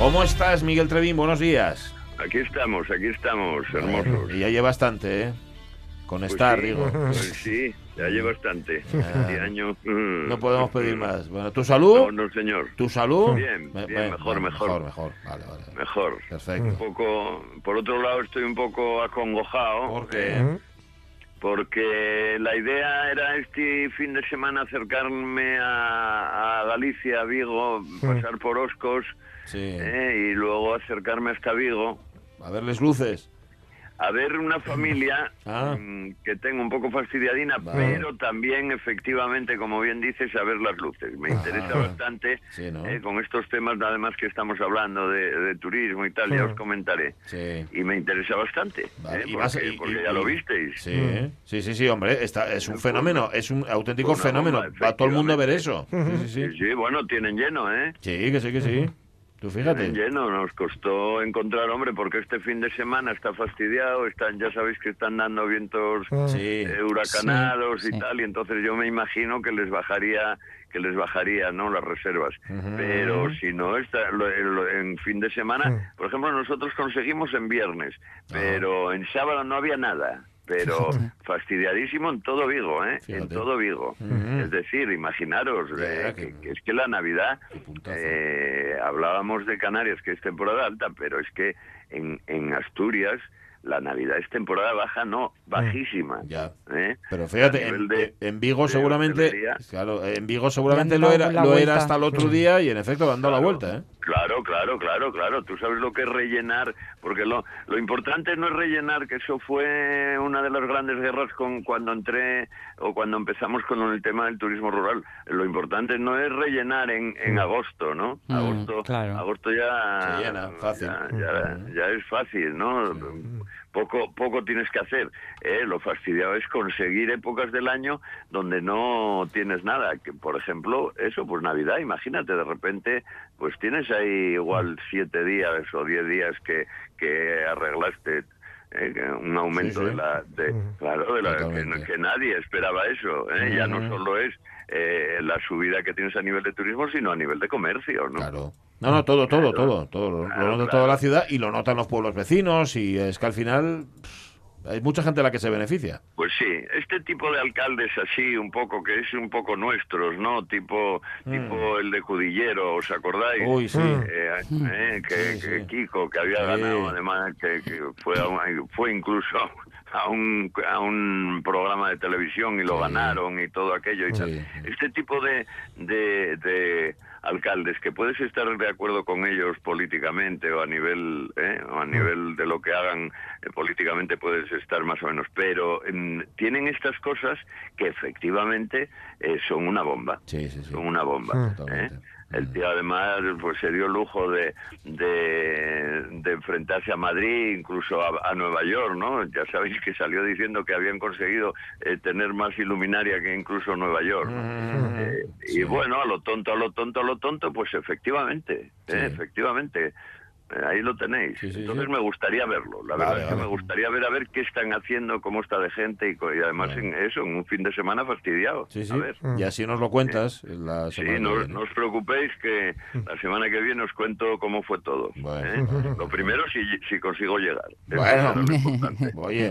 Speaker 4: ¿Cómo estás, Miguel Trevín? Buenos días.
Speaker 6: Aquí estamos, aquí estamos, hermosos.
Speaker 4: Y ya lleva bastante, ¿eh? Con
Speaker 6: Pues
Speaker 4: estar,
Speaker 6: sí,
Speaker 4: digo.
Speaker 6: pues sí, ya lleva bastante. Este año.
Speaker 4: No podemos pedir más. Bueno, ¿tu salud?
Speaker 6: No, no, señor.
Speaker 4: ¿Tu salud?
Speaker 6: Bien, bien,
Speaker 4: me-
Speaker 6: mejor, mejor.
Speaker 4: Mejor, mejor. Vale, vale.
Speaker 6: Mejor. Un
Speaker 4: Perfecto.
Speaker 6: poco, por otro lado, estoy un poco acongojado.
Speaker 4: ¿Por qué?
Speaker 6: eh, porque la idea era este fin de semana acercarme a, a Galicia, a Vigo, pasar por Oscos
Speaker 4: Sí.
Speaker 6: eh, y luego acercarme hasta Vigo.
Speaker 4: A verles luces.
Speaker 6: a ver una familia
Speaker 4: Ah.
Speaker 6: mm, que tengo un poco fastidiadina,
Speaker 4: Vale.
Speaker 6: pero también efectivamente, como bien dices, a ver las luces. Me interesa
Speaker 4: Ah.
Speaker 6: bastante
Speaker 4: Sí, ¿no?
Speaker 6: eh, con estos temas, además que estamos hablando de, de turismo y tal, ya os comentaré.
Speaker 4: Sí.
Speaker 6: Y me interesa bastante,
Speaker 4: Vale,
Speaker 6: eh,
Speaker 4: y vas a-
Speaker 6: porque,
Speaker 4: y-
Speaker 6: porque
Speaker 4: y-
Speaker 6: ya lo visteis.
Speaker 4: Sí, sí, sí, sí, hombre, está, es un
Speaker 6: Pues
Speaker 4: fenómeno, es un auténtico fenómeno.
Speaker 6: bomba,
Speaker 4: Va a todo el mundo a ver eso. Sí, sí,
Speaker 6: Sí,
Speaker 4: sí.
Speaker 6: sí, bueno, tienen lleno, ¿eh?
Speaker 4: Sí, que sí, que sí. Tú fíjate.
Speaker 6: Lleno, nos costó encontrar, hombre, porque este fin de semana está fastidiado, están, ya sabéis que están dando vientos
Speaker 4: Sí.
Speaker 6: eh, huracanados
Speaker 1: Sí,
Speaker 6: y
Speaker 1: sí.
Speaker 6: tal y entonces yo me imagino que les bajaría que les bajaría no las reservas pero si no está lo- lo- en fin de semana por ejemplo nosotros conseguimos en viernes pero en sábado no había nada pero fastidiadísimo en todo Vigo, ¿eh? En todo Vigo. Es decir, imaginaros, eh,
Speaker 4: que-
Speaker 6: es que la Navidad, eh, hablábamos de Canarias, que es temporada alta, pero es que en, en Asturias la Navidad es temporada baja, no, bajísima.
Speaker 4: Ya.
Speaker 6: ¿eh?
Speaker 4: Pero fíjate, en,
Speaker 6: nivel de-
Speaker 4: en Vigo seguramente, claro, en Vigo seguramente lo era, lo
Speaker 1: vuelta.
Speaker 4: era hasta el otro día y en efecto le han dado la vuelta, ¿eh?
Speaker 6: Claro, claro, claro, claro. Tú sabes lo que es rellenar, porque lo, lo importante no es rellenar, que eso fue una de las grandes guerras con cuando entré o cuando empezamos con el tema del turismo rural. Lo importante no es rellenar en, en agosto, ¿no?
Speaker 1: Mm,
Speaker 6: agosto,
Speaker 1: claro.
Speaker 6: agosto ya
Speaker 4: Se llena, fácil.
Speaker 6: Ya, ya- ya es fácil, ¿no? Poco, poco tienes que hacer. ¿eh? Lo fastidiado es conseguir épocas del año donde no tienes nada. Que, por ejemplo, eso, pues Navidad, imagínate, de repente, pues tienes ahí igual siete días o diez días que, que arreglaste eh, un aumento
Speaker 4: Sí, sí.
Speaker 6: de la de, claro de la que, nadie esperaba eso ¿eh? ya no solo es eh, la subida que tienes a nivel de turismo sino a nivel de comercio no
Speaker 4: Claro. No, no, todo, todo, todo, todo. Lo-
Speaker 6: Claro,
Speaker 4: lo nota
Speaker 6: claro.
Speaker 4: toda la ciudad y lo notan los pueblos vecinos y es que al final pff, hay mucha gente a la que se beneficia.
Speaker 6: Pues sí, este tipo de alcaldes así, un poco, que es un poco nuestros, ¿no? Tipo, tipo el de Cudillero, ¿os acordáis?
Speaker 4: Mm. Uy, sí.
Speaker 6: Eh, eh, que,
Speaker 4: Sí,
Speaker 6: que
Speaker 4: sí.
Speaker 6: Kiko, que había
Speaker 4: Sí.
Speaker 6: ganado, además, que, que fue, fue incluso a un, a un programa de televisión y lo
Speaker 4: Sí.
Speaker 6: ganaron y todo aquello. Y tal. Este tipo de, de, de alcaldes que puedes estar de acuerdo con ellos políticamente o a nivel ¿eh? o a nivel de lo que hagan eh, políticamente puedes estar más o menos pero mm, tienen estas cosas que efectivamente eh, son una bomba
Speaker 4: Sí, sí, sí.
Speaker 6: son una bomba
Speaker 2: Mm.
Speaker 6: ¿eh? El tío además pues se dio lujo de, de, de enfrentarse a Madrid incluso a, a Nueva York no ya sabéis que salió diciendo que habían conseguido eh, tener más iluminaria que incluso Nueva York ¿no? Eh, y bueno, a lo tonto, a lo tonto, a lo tonto, pues efectivamente,
Speaker 4: Sí.
Speaker 6: eh, efectivamente. Eh, ahí lo tenéis.
Speaker 4: Sí, sí,
Speaker 6: Entonces
Speaker 4: sí.
Speaker 6: me gustaría verlo. La
Speaker 4: Vale,
Speaker 6: verdad es que
Speaker 4: vale.
Speaker 6: me gustaría ver a ver qué están haciendo, cómo está de gente y, y además
Speaker 4: Vale.
Speaker 6: en eso, en un fin de semana fastidiado.
Speaker 4: Sí, sí.
Speaker 6: A ver.
Speaker 4: Y así nos lo cuentas la
Speaker 6: Sí,
Speaker 4: semana que
Speaker 6: no,
Speaker 4: viene.
Speaker 6: no os preocupéis que la semana que viene os cuento cómo fue todo.
Speaker 4: Bueno,
Speaker 6: ¿eh?
Speaker 4: vale.
Speaker 6: Lo primero, si, si consigo llegar.
Speaker 4: Bueno.
Speaker 6: lo importante.
Speaker 4: Oye,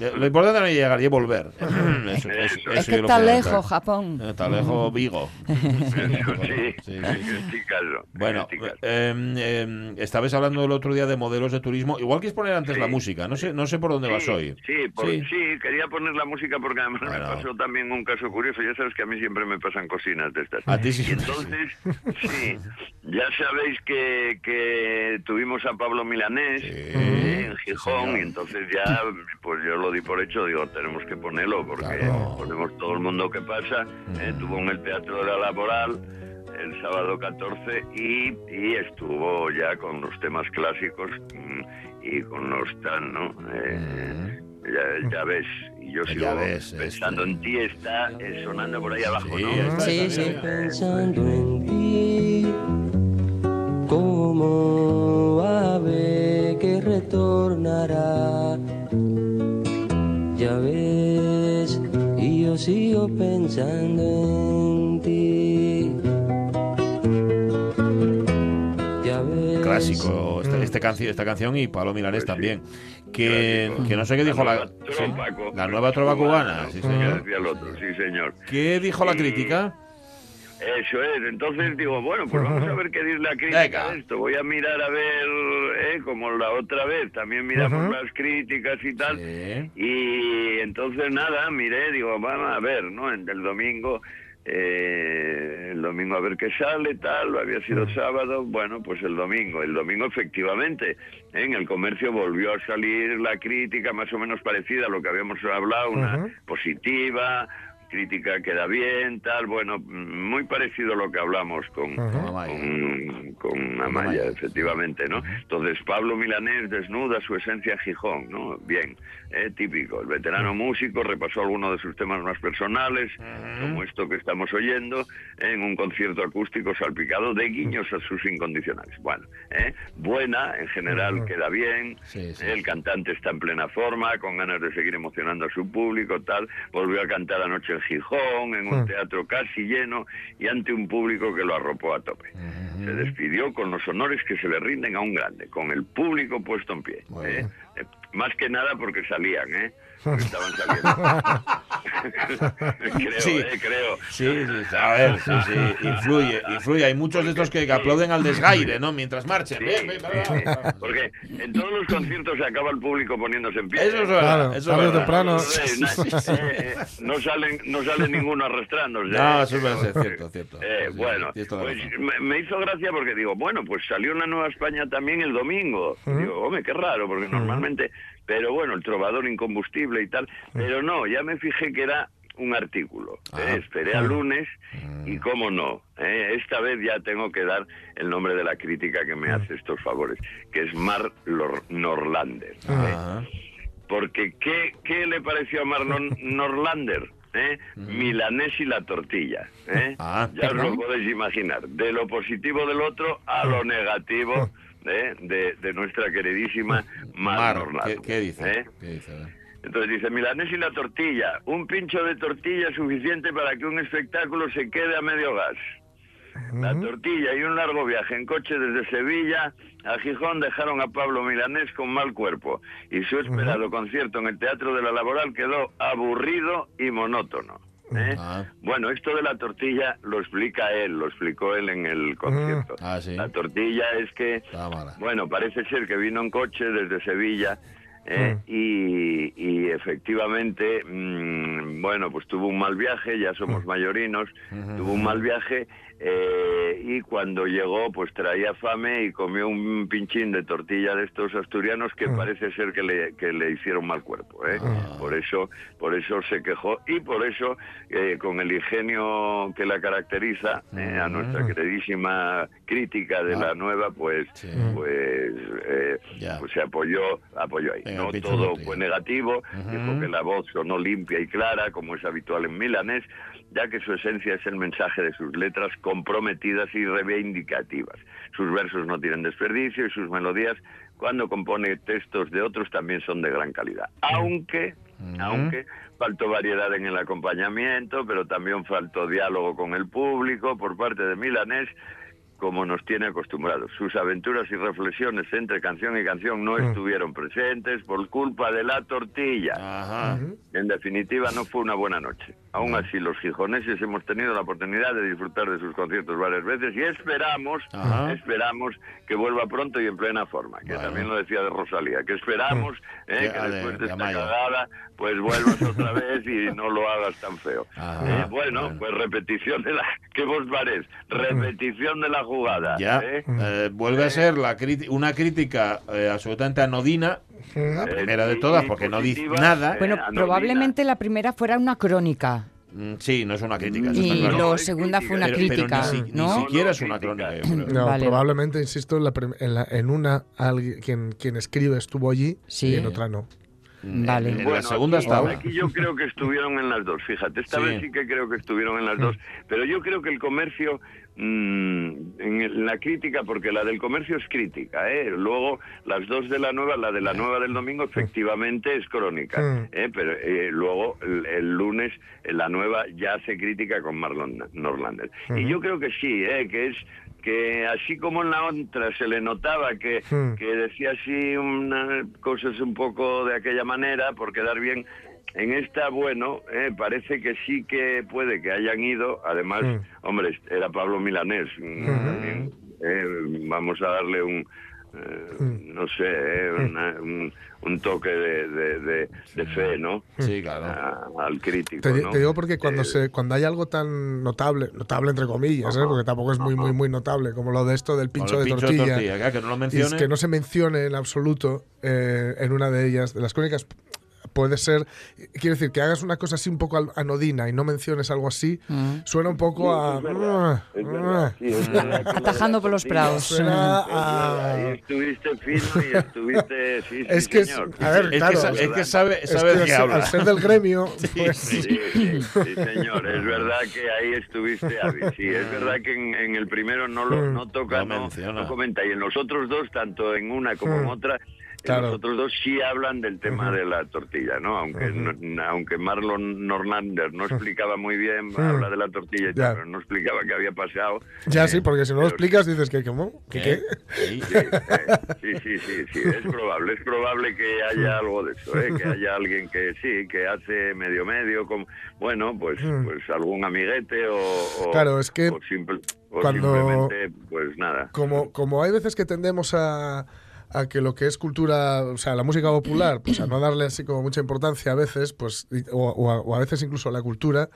Speaker 4: eh, lo importante no es llegar y es volver. Eso, eso-
Speaker 6: Es
Speaker 4: eso
Speaker 1: Es que está lejos Japón.
Speaker 4: Está lejos Vigo.
Speaker 6: Eso sí,
Speaker 4: Sí, sí, sí. Bueno, eh, eh, estabais hablando el otro día de modelos de turismo. Igual quieres poner antes
Speaker 6: Sí.
Speaker 4: la música. No sé, no sé por dónde vas
Speaker 6: Sí,
Speaker 4: hoy.
Speaker 6: Sí, por-
Speaker 4: Sí.
Speaker 6: sí. quería poner la música porque además
Speaker 4: Bueno.
Speaker 6: me pasó también un caso curioso. Ya sabes que a mí siempre me pasan cocinas de estas.
Speaker 4: A ti
Speaker 6: Y
Speaker 4: siempre,
Speaker 6: entonces, sí, ya sabéis que, que tuvimos a Pablo Milanés
Speaker 4: Sí,
Speaker 6: eh, en
Speaker 4: sí,
Speaker 6: Gijón y entonces ya, pues yo lo di por hecho, digo, tenemos que ponerlo porque
Speaker 4: Claro.
Speaker 6: ponemos todo el mundo que pasa. eh, tuvo en el Teatro de la Laboral el sábado 14 y, y estuvo ya con los temas clásicos mm, y con los tan, ¿no? Eh, ya, ya ves, y yo
Speaker 4: Ya
Speaker 6: sigo
Speaker 4: ves,
Speaker 6: pensando
Speaker 4: este.
Speaker 6: en ti, está eh, sonando por ahí abajo,
Speaker 4: Sí,
Speaker 6: ¿no?
Speaker 4: está,
Speaker 1: Sí,
Speaker 4: está,
Speaker 1: sí.
Speaker 4: mira.
Speaker 7: pensando en ti, como ave que retornará. Ya ves, y yo sigo pensando en
Speaker 4: Clásico, este, este canci- esta canción y Pablo Milanés
Speaker 6: Pues sí.
Speaker 4: también. Que, que no sé qué dijo la,
Speaker 6: La nueva trova
Speaker 4: cubana. Sí, señor.
Speaker 6: sí.
Speaker 4: ¿Qué dijo la crítica?
Speaker 6: Eso es, entonces digo, bueno, pues vamos a ver qué dice la crítica
Speaker 4: Venga.
Speaker 6: de esto. Voy a mirar a ver, eh, como la otra vez, también miramos
Speaker 2: Ujú.
Speaker 6: las críticas y tal.
Speaker 4: Sí.
Speaker 6: Y entonces nada, miré, digo, vamos a ver, ¿no? En el domingo, eh, el domingo a ver qué sale, tal, había sido sábado, bueno, pues el domingo, el domingo efectivamente, ¿eh? en el comercio volvió a salir la crítica más o menos parecida a lo que habíamos hablado, una positiva, crítica queda bien, tal, bueno, muy parecido a lo que hablamos con.
Speaker 4: Con Amaya.
Speaker 6: con, con Amaya, efectivamente, ¿no? Entonces, Pablo Milanés desnuda su esencia en Gijón, ¿no? Bien, eh, típico. El veterano músico repasó algunos de sus temas más personales, como esto que estamos oyendo, en un concierto acústico salpicado de guiños a sus incondicionales. Bueno, ¿eh? buena, en general queda bien,
Speaker 4: Sí, sí,
Speaker 6: el cantante está en plena forma, con ganas de seguir emocionando a su público, tal. Volvió a cantar anoche en Gijón, en un
Speaker 2: Mm.
Speaker 6: teatro casi lleno y ante un público que lo arropó a tope. Se despidió con los honores que se le rinden a un grande, con el público puesto en pie. ¿eh? Eh, Más que nada porque salían, ¿eh? Porque estaban saliendo. creo,
Speaker 4: Sí.
Speaker 6: ¿eh? Creo.
Speaker 4: Sí, sí, a ver, sí, sí, influye, influye. Hay muchos de estos que, que aplauden al desgaire, ¿no? Mientras marchen.
Speaker 6: Sí,
Speaker 4: Bien, bien, bien.
Speaker 6: Porque en todos los conciertos se acaba el público poniéndose en pie.
Speaker 4: Eso es
Speaker 6: ¿eh?
Speaker 4: verdad,
Speaker 2: Claro,
Speaker 4: eso es
Speaker 2: temprano.
Speaker 6: Eh, eh, no salen no sale ninguno arrastrándose.
Speaker 4: No, eso es verdad, es cierto, cierto.
Speaker 6: Eh,
Speaker 4: Sí,
Speaker 6: bueno, pues me, me hizo gracia porque digo, bueno, pues salió una Nueva España también el domingo. Digo, hombre, qué raro, porque normalmente, pero bueno, el trovador incombustible y tal, pero no, ya me fijé que era un artículo.
Speaker 4: Ah.
Speaker 6: eh, esperé al lunes y cómo no, eh, esta vez ya tengo que dar el nombre de la crítica que me hace estos favores, que es Mar Lor- Norlander. eh. Porque ¿qué, qué le pareció a Marlon Norlander? ¿Eh? Milanés y la tortilla. ¿eh?
Speaker 4: Ah,
Speaker 6: ya os lo podéis imaginar. De lo positivo del otro a lo negativo ¿eh? de, de nuestra queridísima Mar.
Speaker 4: ¿qué, qué dice?
Speaker 6: ¿eh? Entonces dice, Milanés y la tortilla. Un pincho de tortilla es suficiente para que un espectáculo se quede a medio gas. La tortilla y un largo viaje en coche desde Sevilla a Gijón dejaron a Pablo Milanés con mal cuerpo y su esperado concierto en el Teatro de la Laboral quedó aburrido y monótono. ¿Eh?
Speaker 4: Ah.
Speaker 6: Bueno, esto de la tortilla lo explica él, lo explicó él en el concierto.
Speaker 4: Ah, sí.
Speaker 6: La tortilla es que
Speaker 4: mala.
Speaker 6: bueno, parece ser que vino en coche desde Sevilla ¿eh? y, y efectivamente, mm, bueno, pues tuvo un mal viaje, ya somos mayorinos, tuvo un mal viaje eh, y cuando llegó pues traía fame y comió un pinchín de tortilla de estos asturianos que parece ser que le, que le hicieron mal cuerpo. ¿eh? Por eso por eso se quejó y por eso eh, con el ingenio que la caracteriza eh, a nuestra queridísima crítica de
Speaker 4: Ah.
Speaker 6: la nueva pues
Speaker 4: Sí.
Speaker 6: pues, eh, pues se apoyó apoyó ahí
Speaker 4: Venga,
Speaker 6: no todo fue negativo dijo que la voz sonó limpia y clara como es habitual en milanés ya que su esencia es el mensaje de sus letras comprometidas y reivindicativas sus versos no tienen desperdicio y sus melodías cuando compone textos de otros también son de gran calidad aunque aunque faltó variedad en el acompañamiento, pero también faltó diálogo con el público por parte de Milanés, como nos tiene acostumbrados. Sus aventuras y reflexiones entre canción y canción no estuvieron presentes por culpa de la tortilla.
Speaker 4: Ajá.
Speaker 6: En definitiva, no fue una buena noche. Aún así, los gijoneses hemos tenido la oportunidad de disfrutar de sus conciertos varias veces y esperamos,
Speaker 4: Ajá.
Speaker 6: esperamos que vuelva pronto y en plena forma. Que
Speaker 4: Bueno.
Speaker 6: también lo decía de Rosalía, que esperamos eh, que
Speaker 4: de-
Speaker 6: después de,
Speaker 4: de
Speaker 6: esta cagada, pues vuelvas otra vez y no lo hagas tan feo.
Speaker 4: Ajá,
Speaker 6: Eh, bueno,
Speaker 4: bueno.
Speaker 6: pues repetición de la... ¿Qué vos parece? Repetición de la jugada.
Speaker 4: Ya,
Speaker 6: ¿eh?
Speaker 4: eh, vuelve a ser la una crítica absolutamente anodina, la primera de todas, porque no dice nada.
Speaker 6: eh,
Speaker 1: Bueno, probablemente la primera fuera una crónica
Speaker 4: Mm, Sí, no es una crítica. eso
Speaker 1: y
Speaker 4: está claro.
Speaker 1: lo segunda fue una
Speaker 4: Pero- pero
Speaker 1: crítica,
Speaker 4: ni, si- ni
Speaker 1: ¿no?
Speaker 4: siquiera es una crónica.
Speaker 2: No,
Speaker 1: Vale.
Speaker 2: probablemente, insisto, en, la en, la- en una alguien, quien, quien escribe estuvo allí
Speaker 1: Sí.
Speaker 2: y en otra no.
Speaker 4: En-
Speaker 1: Vale.
Speaker 4: En, la
Speaker 6: Bueno,
Speaker 4: segunda
Speaker 6: aquí,
Speaker 4: estaba.
Speaker 6: Aquí yo creo que estuvieron en las dos, fíjate. Esta
Speaker 4: Sí.
Speaker 6: vez sí que creo que estuvieron en las dos. Pero yo creo que el comercio, mm, en la crítica, porque la del comercio es crítica, ¿eh? Luego, las dos de la nueva, la de la nueva del domingo, efectivamente es crónica. ¿eh? Pero eh, luego, el, el lunes, eh, la nueva ya hace crítica con Marlon Norlander. Y yo creo que sí, ¿eh? Que es que así como en la otra se le notaba que, que decía así unas cosas un poco de aquella manera por quedar bien. En esta, bueno, eh, parece que sí que puede que hayan ido. Además,
Speaker 2: Hmm.
Speaker 6: hombre, era Pablo Milanés. mm, también, eh, vamos a darle un, eh, no sé, eh, una- un, un toque de, de- de- de fe, ¿no?
Speaker 4: Sí, claro.
Speaker 6: A- al crítico.
Speaker 2: Te, di-
Speaker 6: ¿no?
Speaker 2: te digo porque cuando
Speaker 6: Eh,
Speaker 2: se cuando hay algo tan notable, notable entre comillas, ¿eh? porque tampoco es muy muy muy notable, como lo de esto del pincho,
Speaker 4: el
Speaker 2: de,
Speaker 4: pincho
Speaker 2: tortilla,
Speaker 4: claro, que no lo
Speaker 2: y
Speaker 4: mencione.
Speaker 2: es que no se mencione en absoluto eh, en una de ellas, de las crónicas, puede ser, quiero decir, que hagas una cosa así un poco al- anodina y no menciones algo así,
Speaker 1: Mm.
Speaker 2: suena un poco a...
Speaker 6: Es es es verdad que
Speaker 1: Atajando por los
Speaker 6: Sí,
Speaker 1: prados.
Speaker 6: Es estuviste fino y estuviste. Sí, sí,
Speaker 2: Es que, es-
Speaker 6: señor.
Speaker 2: a ver,
Speaker 4: es,
Speaker 2: claro,
Speaker 4: que, sa- es que sabe,
Speaker 2: es
Speaker 4: sabe
Speaker 2: que
Speaker 4: de
Speaker 2: al
Speaker 4: qué
Speaker 2: ser-
Speaker 4: habla.
Speaker 2: al ser del gremio, pues...
Speaker 6: Sí, sí, sí, señor, es verdad que ahí estuviste. Sí, es verdad que en, en el primero no lo
Speaker 2: Mm.
Speaker 6: no toca,
Speaker 4: No
Speaker 6: no, no comenta. Y en los otros dos, tanto en una como en
Speaker 2: Mm.
Speaker 6: otra,
Speaker 2: Claro.
Speaker 6: Los otros dos sí hablan del tema de la tortilla, ¿no? Aunque no- aunque Marlon Norlander no explicaba muy bien, habla de la tortilla y
Speaker 2: Ya.
Speaker 6: tal, pero no explicaba qué había pasado.
Speaker 2: Ya sí, porque si no lo explicas dices que ¿cómo? ¿Qué qué?
Speaker 4: Sí.
Speaker 6: Sí, eh, sí, sí, sí, sí, es probable, es probable que haya algo de eso, ¿eh? que haya alguien que sí, que hace medio medio, con, bueno, pues, pues algún amiguete o, o-.
Speaker 2: Claro, es que
Speaker 6: o simple- o
Speaker 2: cuando-
Speaker 6: simplemente, pues nada.
Speaker 2: como, como hay veces que tendemos a, a que lo que es cultura, o sea, la música popular, pues a no darle así como mucha importancia a veces, pues, o, o a, o a veces incluso a la cultura,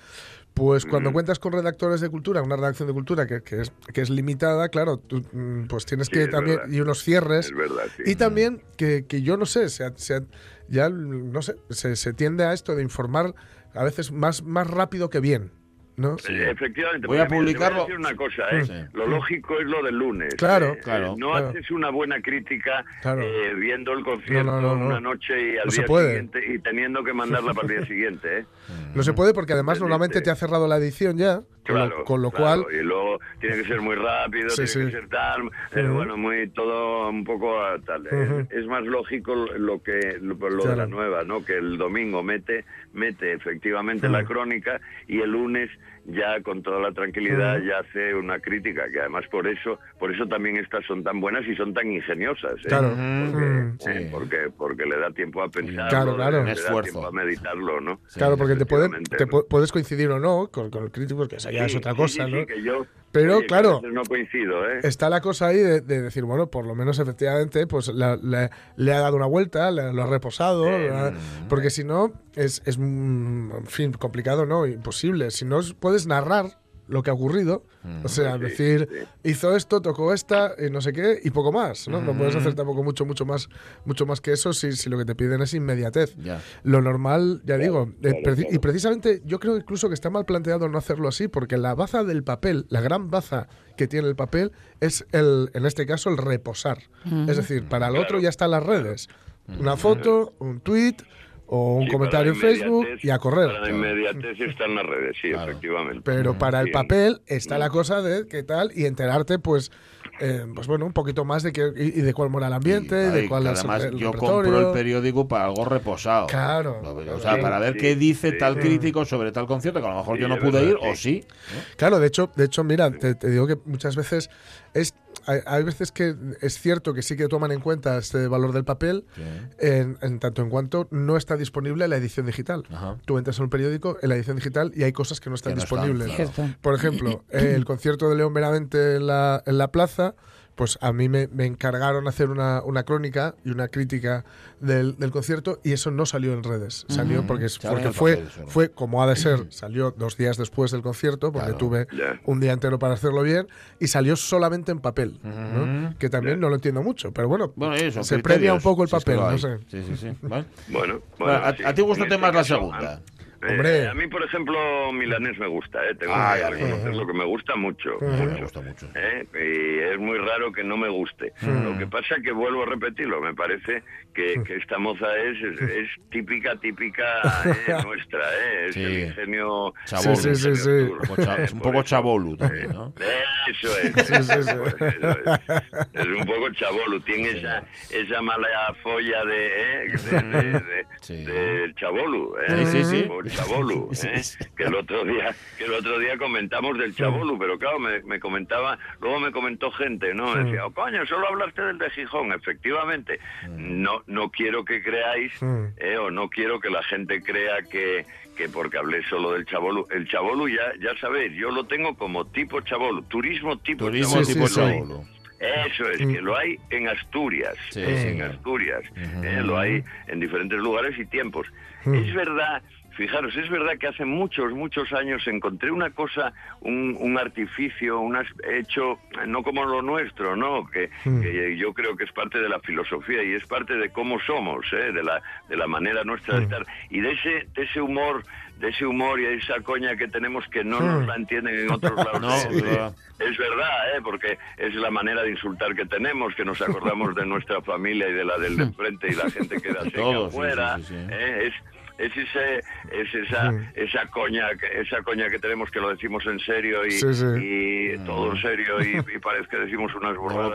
Speaker 2: pues cuando cuentas con redactores de cultura, una redacción de cultura que, que es, que es limitada, claro, tú, mm, pues tienes
Speaker 6: Sí,
Speaker 2: que también,
Speaker 6: verdad.
Speaker 2: y unos cierres,
Speaker 6: Es verdad, sí.
Speaker 2: y también que, que yo no sé, se, se ya no sé, se, se tiende a esto de informar a veces más, más rápido que bien, ¿no?
Speaker 6: Eh, Efectivamente.
Speaker 4: Voy a
Speaker 6: te
Speaker 4: publicarlo.
Speaker 6: voy decir una cosa, ¿eh?
Speaker 4: Sí.
Speaker 6: Lo lógico es lo del lunes.
Speaker 2: Claro.
Speaker 6: ¿eh?
Speaker 4: Claro.
Speaker 6: No
Speaker 2: Claro.
Speaker 6: haces una buena crítica
Speaker 2: Claro.
Speaker 6: eh, viendo el concierto
Speaker 2: No, no, no, no.
Speaker 6: una noche y al
Speaker 2: No se
Speaker 6: día
Speaker 2: puede.
Speaker 6: siguiente y teniendo que mandarla para el día siguiente, ¿eh?
Speaker 2: No se puede porque además normalmente te ha cerrado la edición ya, con lo, con lo
Speaker 6: claro,
Speaker 2: cual...
Speaker 6: y luego tiene que ser muy rápido,
Speaker 2: Sí,
Speaker 6: tiene
Speaker 2: sí.
Speaker 6: que ser tal, eh, bueno, muy todo un poco tal. Es- más lógico lo que lo, lo de la nueva, ¿no? Que el domingo mete mete efectivamente la crónica y el lunes ya con toda la tranquilidad ya hace una crítica que además por eso por eso también estas son tan buenas y son tan ingeniosas, ¿eh?
Speaker 2: Claro.
Speaker 6: Porque, eh, porque porque le da tiempo a pensarlo,
Speaker 2: Claro, claro.
Speaker 6: le, da tiempo a meditarlo, ¿no?
Speaker 2: Claro, porque te,
Speaker 6: efectivamente,
Speaker 2: te puedes coincidir o no con, con el crítico, que esa ya es otra
Speaker 6: sí,
Speaker 2: cosa,
Speaker 6: sí,
Speaker 2: ¿no?
Speaker 6: sí, que yo-
Speaker 2: Pero,
Speaker 6: oye,
Speaker 2: claro,
Speaker 6: no coincido, ¿eh?
Speaker 2: Está la cosa ahí de, de decir, bueno, por lo menos efectivamente, pues la- la- le ha dado una vuelta, le- lo ha reposado,
Speaker 6: Eh,
Speaker 2: ha- porque si no, es, es, mm, en fin, complicado, ¿no? Imposible. Si no, puedes narrar lo que ha ocurrido, o sea,
Speaker 6: Sí,
Speaker 2: decir,
Speaker 6: sí.
Speaker 2: hizo esto, tocó esta, y no sé qué, y poco más, ¿no? No puedes hacer tampoco mucho, mucho más, mucho más que eso si, si lo que te piden es inmediatez. Lo normal, ya digo, eh, preci- y precisamente yo creo incluso que está mal planteado no hacerlo así, porque la baza del papel, la gran baza que tiene el papel, es el, en este caso, el reposar. Es decir, para el otro ya están las redes. Una foto, un tweet o un
Speaker 6: Sí,
Speaker 2: comentario en Facebook y a correr.
Speaker 6: Para la inmediatez están las redes, sí,
Speaker 4: Claro.
Speaker 6: efectivamente.
Speaker 2: Pero para el papel está la cosa de qué tal y enterarte, pues, eh, pues bueno, un poquito más de qué y, y de cuál mora el ambiente, y,
Speaker 4: Ay,
Speaker 2: de cuál es
Speaker 4: además
Speaker 2: el
Speaker 4: yo
Speaker 2: repertorio.
Speaker 4: compro el periódico para algo reposado.
Speaker 2: Claro.
Speaker 4: O sea, para ver
Speaker 6: Sí,
Speaker 4: qué dice
Speaker 6: sí.
Speaker 4: tal crítico sobre tal concierto, que a lo mejor
Speaker 6: Sí,
Speaker 4: yo no pude
Speaker 6: verdad,
Speaker 4: ir,
Speaker 6: sí.
Speaker 4: o sí.
Speaker 2: Claro, de hecho, de hecho, mira, te, te digo que muchas veces es hay, hay veces que es cierto que sí que toman en cuenta este valor del papel, en, en tanto en cuanto no está disponible la edición digital.
Speaker 4: Ajá.
Speaker 2: Tú entras en un periódico, en la edición digital, y hay cosas que no están
Speaker 4: Que no están,
Speaker 2: disponibles.
Speaker 4: claro.
Speaker 2: Por ejemplo, el concierto de León Benavente en la, en la plaza, pues a mí me, me encargaron hacer una, una crónica y una crítica del, del concierto y eso no salió en redes. Salió porque, fue,
Speaker 4: papel
Speaker 2: fue como ha de ser, salió dos días después del concierto porque
Speaker 4: Claro.
Speaker 2: tuve un día entero para hacerlo bien y salió solamente en papel, ¿no? que también no lo entiendo mucho, pero bueno,
Speaker 4: Bueno, eso.
Speaker 2: se premia un poco el
Speaker 4: si es que
Speaker 2: papel, no sé.
Speaker 4: Sí, sí, sí. Vale.
Speaker 6: Bueno,
Speaker 4: Bueno, a,
Speaker 6: sí.
Speaker 4: a ti gustó
Speaker 6: En
Speaker 4: más la
Speaker 6: caso, Eh,
Speaker 2: Hombre.
Speaker 6: a mí, por ejemplo, milanés me gusta, ¿eh? Tengo
Speaker 4: Ay,
Speaker 6: que reconocerlo que me gusta mucho.
Speaker 4: Mí me
Speaker 6: mucho.
Speaker 4: gusta mucho.
Speaker 6: ¿eh? Y es muy raro que no me guste. Lo que pasa que vuelvo a repetirlo, me parece que, que esta moza es, es, es típica, típica eh, nuestra, ¿eh? Es
Speaker 4: Sí.
Speaker 6: el ingenio...
Speaker 4: Chabolu.
Speaker 2: Sí, sí, sí,
Speaker 4: es un poco chabolu también, ¿no?
Speaker 6: Eso es. Eso es, eso es. Es un poco chabolu, tiene esa, esa mala folla de, ¿eh? de, de- chabolu, ¿eh?
Speaker 4: Sí, sí, sí.
Speaker 6: Chabolu, ¿eh?
Speaker 4: sí.
Speaker 6: que el otro día que el otro día comentamos del chabolu, pero claro, me, me comentaba, luego me comentó gente, ¿no? Me decía, oh, coño, solo hablaste del de Gijón, efectivamente. No no quiero que creáis. ¿eh? o no quiero que la gente crea que que porque hablé solo del chabolu, el chabolu ya ya sabéis, yo lo tengo como tipo chabolu, turismo tipo
Speaker 4: Turismo tipo chabolu.
Speaker 6: eso es, que lo hay en Asturias,
Speaker 4: Sí,
Speaker 6: eh, en. Asturias, eh, lo hay en diferentes lugares y tiempos. Es verdad, fijaros, es verdad que hace muchos, muchos años encontré una cosa, un, un artificio, un as- hecho, no como lo nuestro, ¿no? Que, que yo creo que es parte de la filosofía y es parte de cómo somos, ¿eh? de, la, de la manera nuestra de estar y de ese, de ese humor de ese humor y esa coña que tenemos que no nos la entienden en otros lados.
Speaker 4: No,
Speaker 6: de- de- es verdad, ¿eh? porque es la manera de insultar que tenemos, que nos acordamos de nuestra familia y de la del de enfrente y la gente queda seca afuera.
Speaker 4: sí, sí, sí.
Speaker 6: ¿eh? Es, es, ese, es esa, esa coña que- esa coña que tenemos que lo decimos en serio y,
Speaker 2: Sí, sí.
Speaker 6: y todo en serio y, y parece que decimos unas burradas.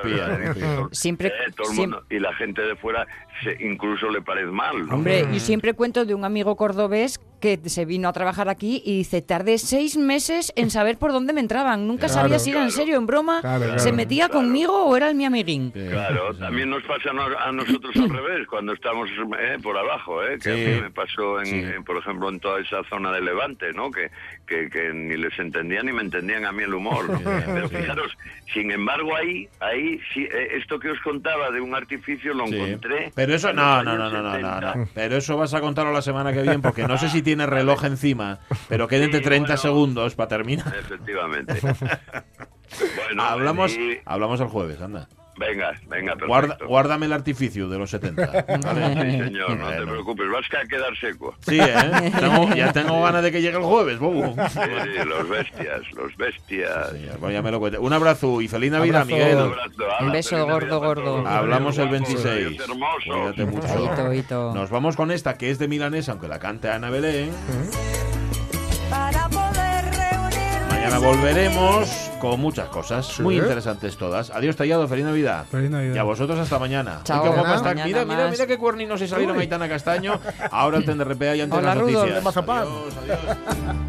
Speaker 1: Siempre-
Speaker 6: Eh, todo el
Speaker 1: siempre-
Speaker 6: y la gente de fuera se, incluso le parece mal. ¿no?
Speaker 1: Hombre, y siempre cuento de un amigo cordobés que se vino a trabajar aquí y dice, tardé seis meses en saber por dónde me entraban. Nunca
Speaker 2: Claro,
Speaker 1: sabía si era en serio, en broma,
Speaker 2: Claro, claro.
Speaker 1: se metía conmigo o era el mi amiguín.
Speaker 6: Claro, también nos pasa a no- a nosotros al revés, cuando estamos eh, por abajo, ¿eh? que
Speaker 4: Sí.
Speaker 6: a mí me pasó, en,
Speaker 4: Sí.
Speaker 6: en, por ejemplo, en toda esa zona de Levante, ¿no? que, que, que ni les entendían ni me entendían a mí el humor. ¿no? Pero fijaros, sin embargo, ahí, ahí sí, eh, esto que os contaba de un artificio lo
Speaker 4: Sí.
Speaker 6: encontré.
Speaker 4: Pero eso no, no, no, no, no, no,
Speaker 6: 70.
Speaker 4: no. Pero eso vas a contarlo la semana que viene porque no sé si tiene reloj encima, pero quédate
Speaker 6: Sí,
Speaker 4: 30
Speaker 6: bueno.
Speaker 4: segundos para terminar.
Speaker 6: Efectivamente. bueno,
Speaker 4: Hablamos,
Speaker 6: y-
Speaker 4: hablamos el jueves, anda.
Speaker 6: Venga, venga, perfecto.
Speaker 4: Guarda, guárdame el artificio de los 70. ¿vale?
Speaker 6: Sí, señor, no te preocupes, vas a quedar seco.
Speaker 4: Sí, ¿eh? Tengo- ya tengo ganas de que llegue el jueves, bobo.
Speaker 6: Sí, sí, los bestias, los bestias.
Speaker 4: Sí, bueno, ya me lo cuente. Un abrazo y feliz Navidad,
Speaker 2: Abrazo.
Speaker 6: Un
Speaker 4: Miguel.
Speaker 6: abrazo, ala,
Speaker 1: Un beso gordo, gordo.
Speaker 4: Hablamos el
Speaker 6: Guapos,
Speaker 4: 26.
Speaker 6: adiós, hermosos.
Speaker 4: Cuídate mucho.
Speaker 1: Hito, hito.
Speaker 4: Nos vamos con esta que es de milanesa, aunque la cante Ana Belén.
Speaker 8: Para poder.
Speaker 4: Mañana volveremos con muchas cosas, muy interesantes todas. Adiós, Tallado, feliz Navidad.
Speaker 3: Feliz Navidad.
Speaker 4: Y a vosotros hasta mañana.
Speaker 1: Chao. Mañana.
Speaker 4: está. Mira, mira, mira qué cuerninos se salieron Aitana Castaño. Ahora el TNRP y antes
Speaker 1: Hola,
Speaker 4: las noticias. Adiós, adiós.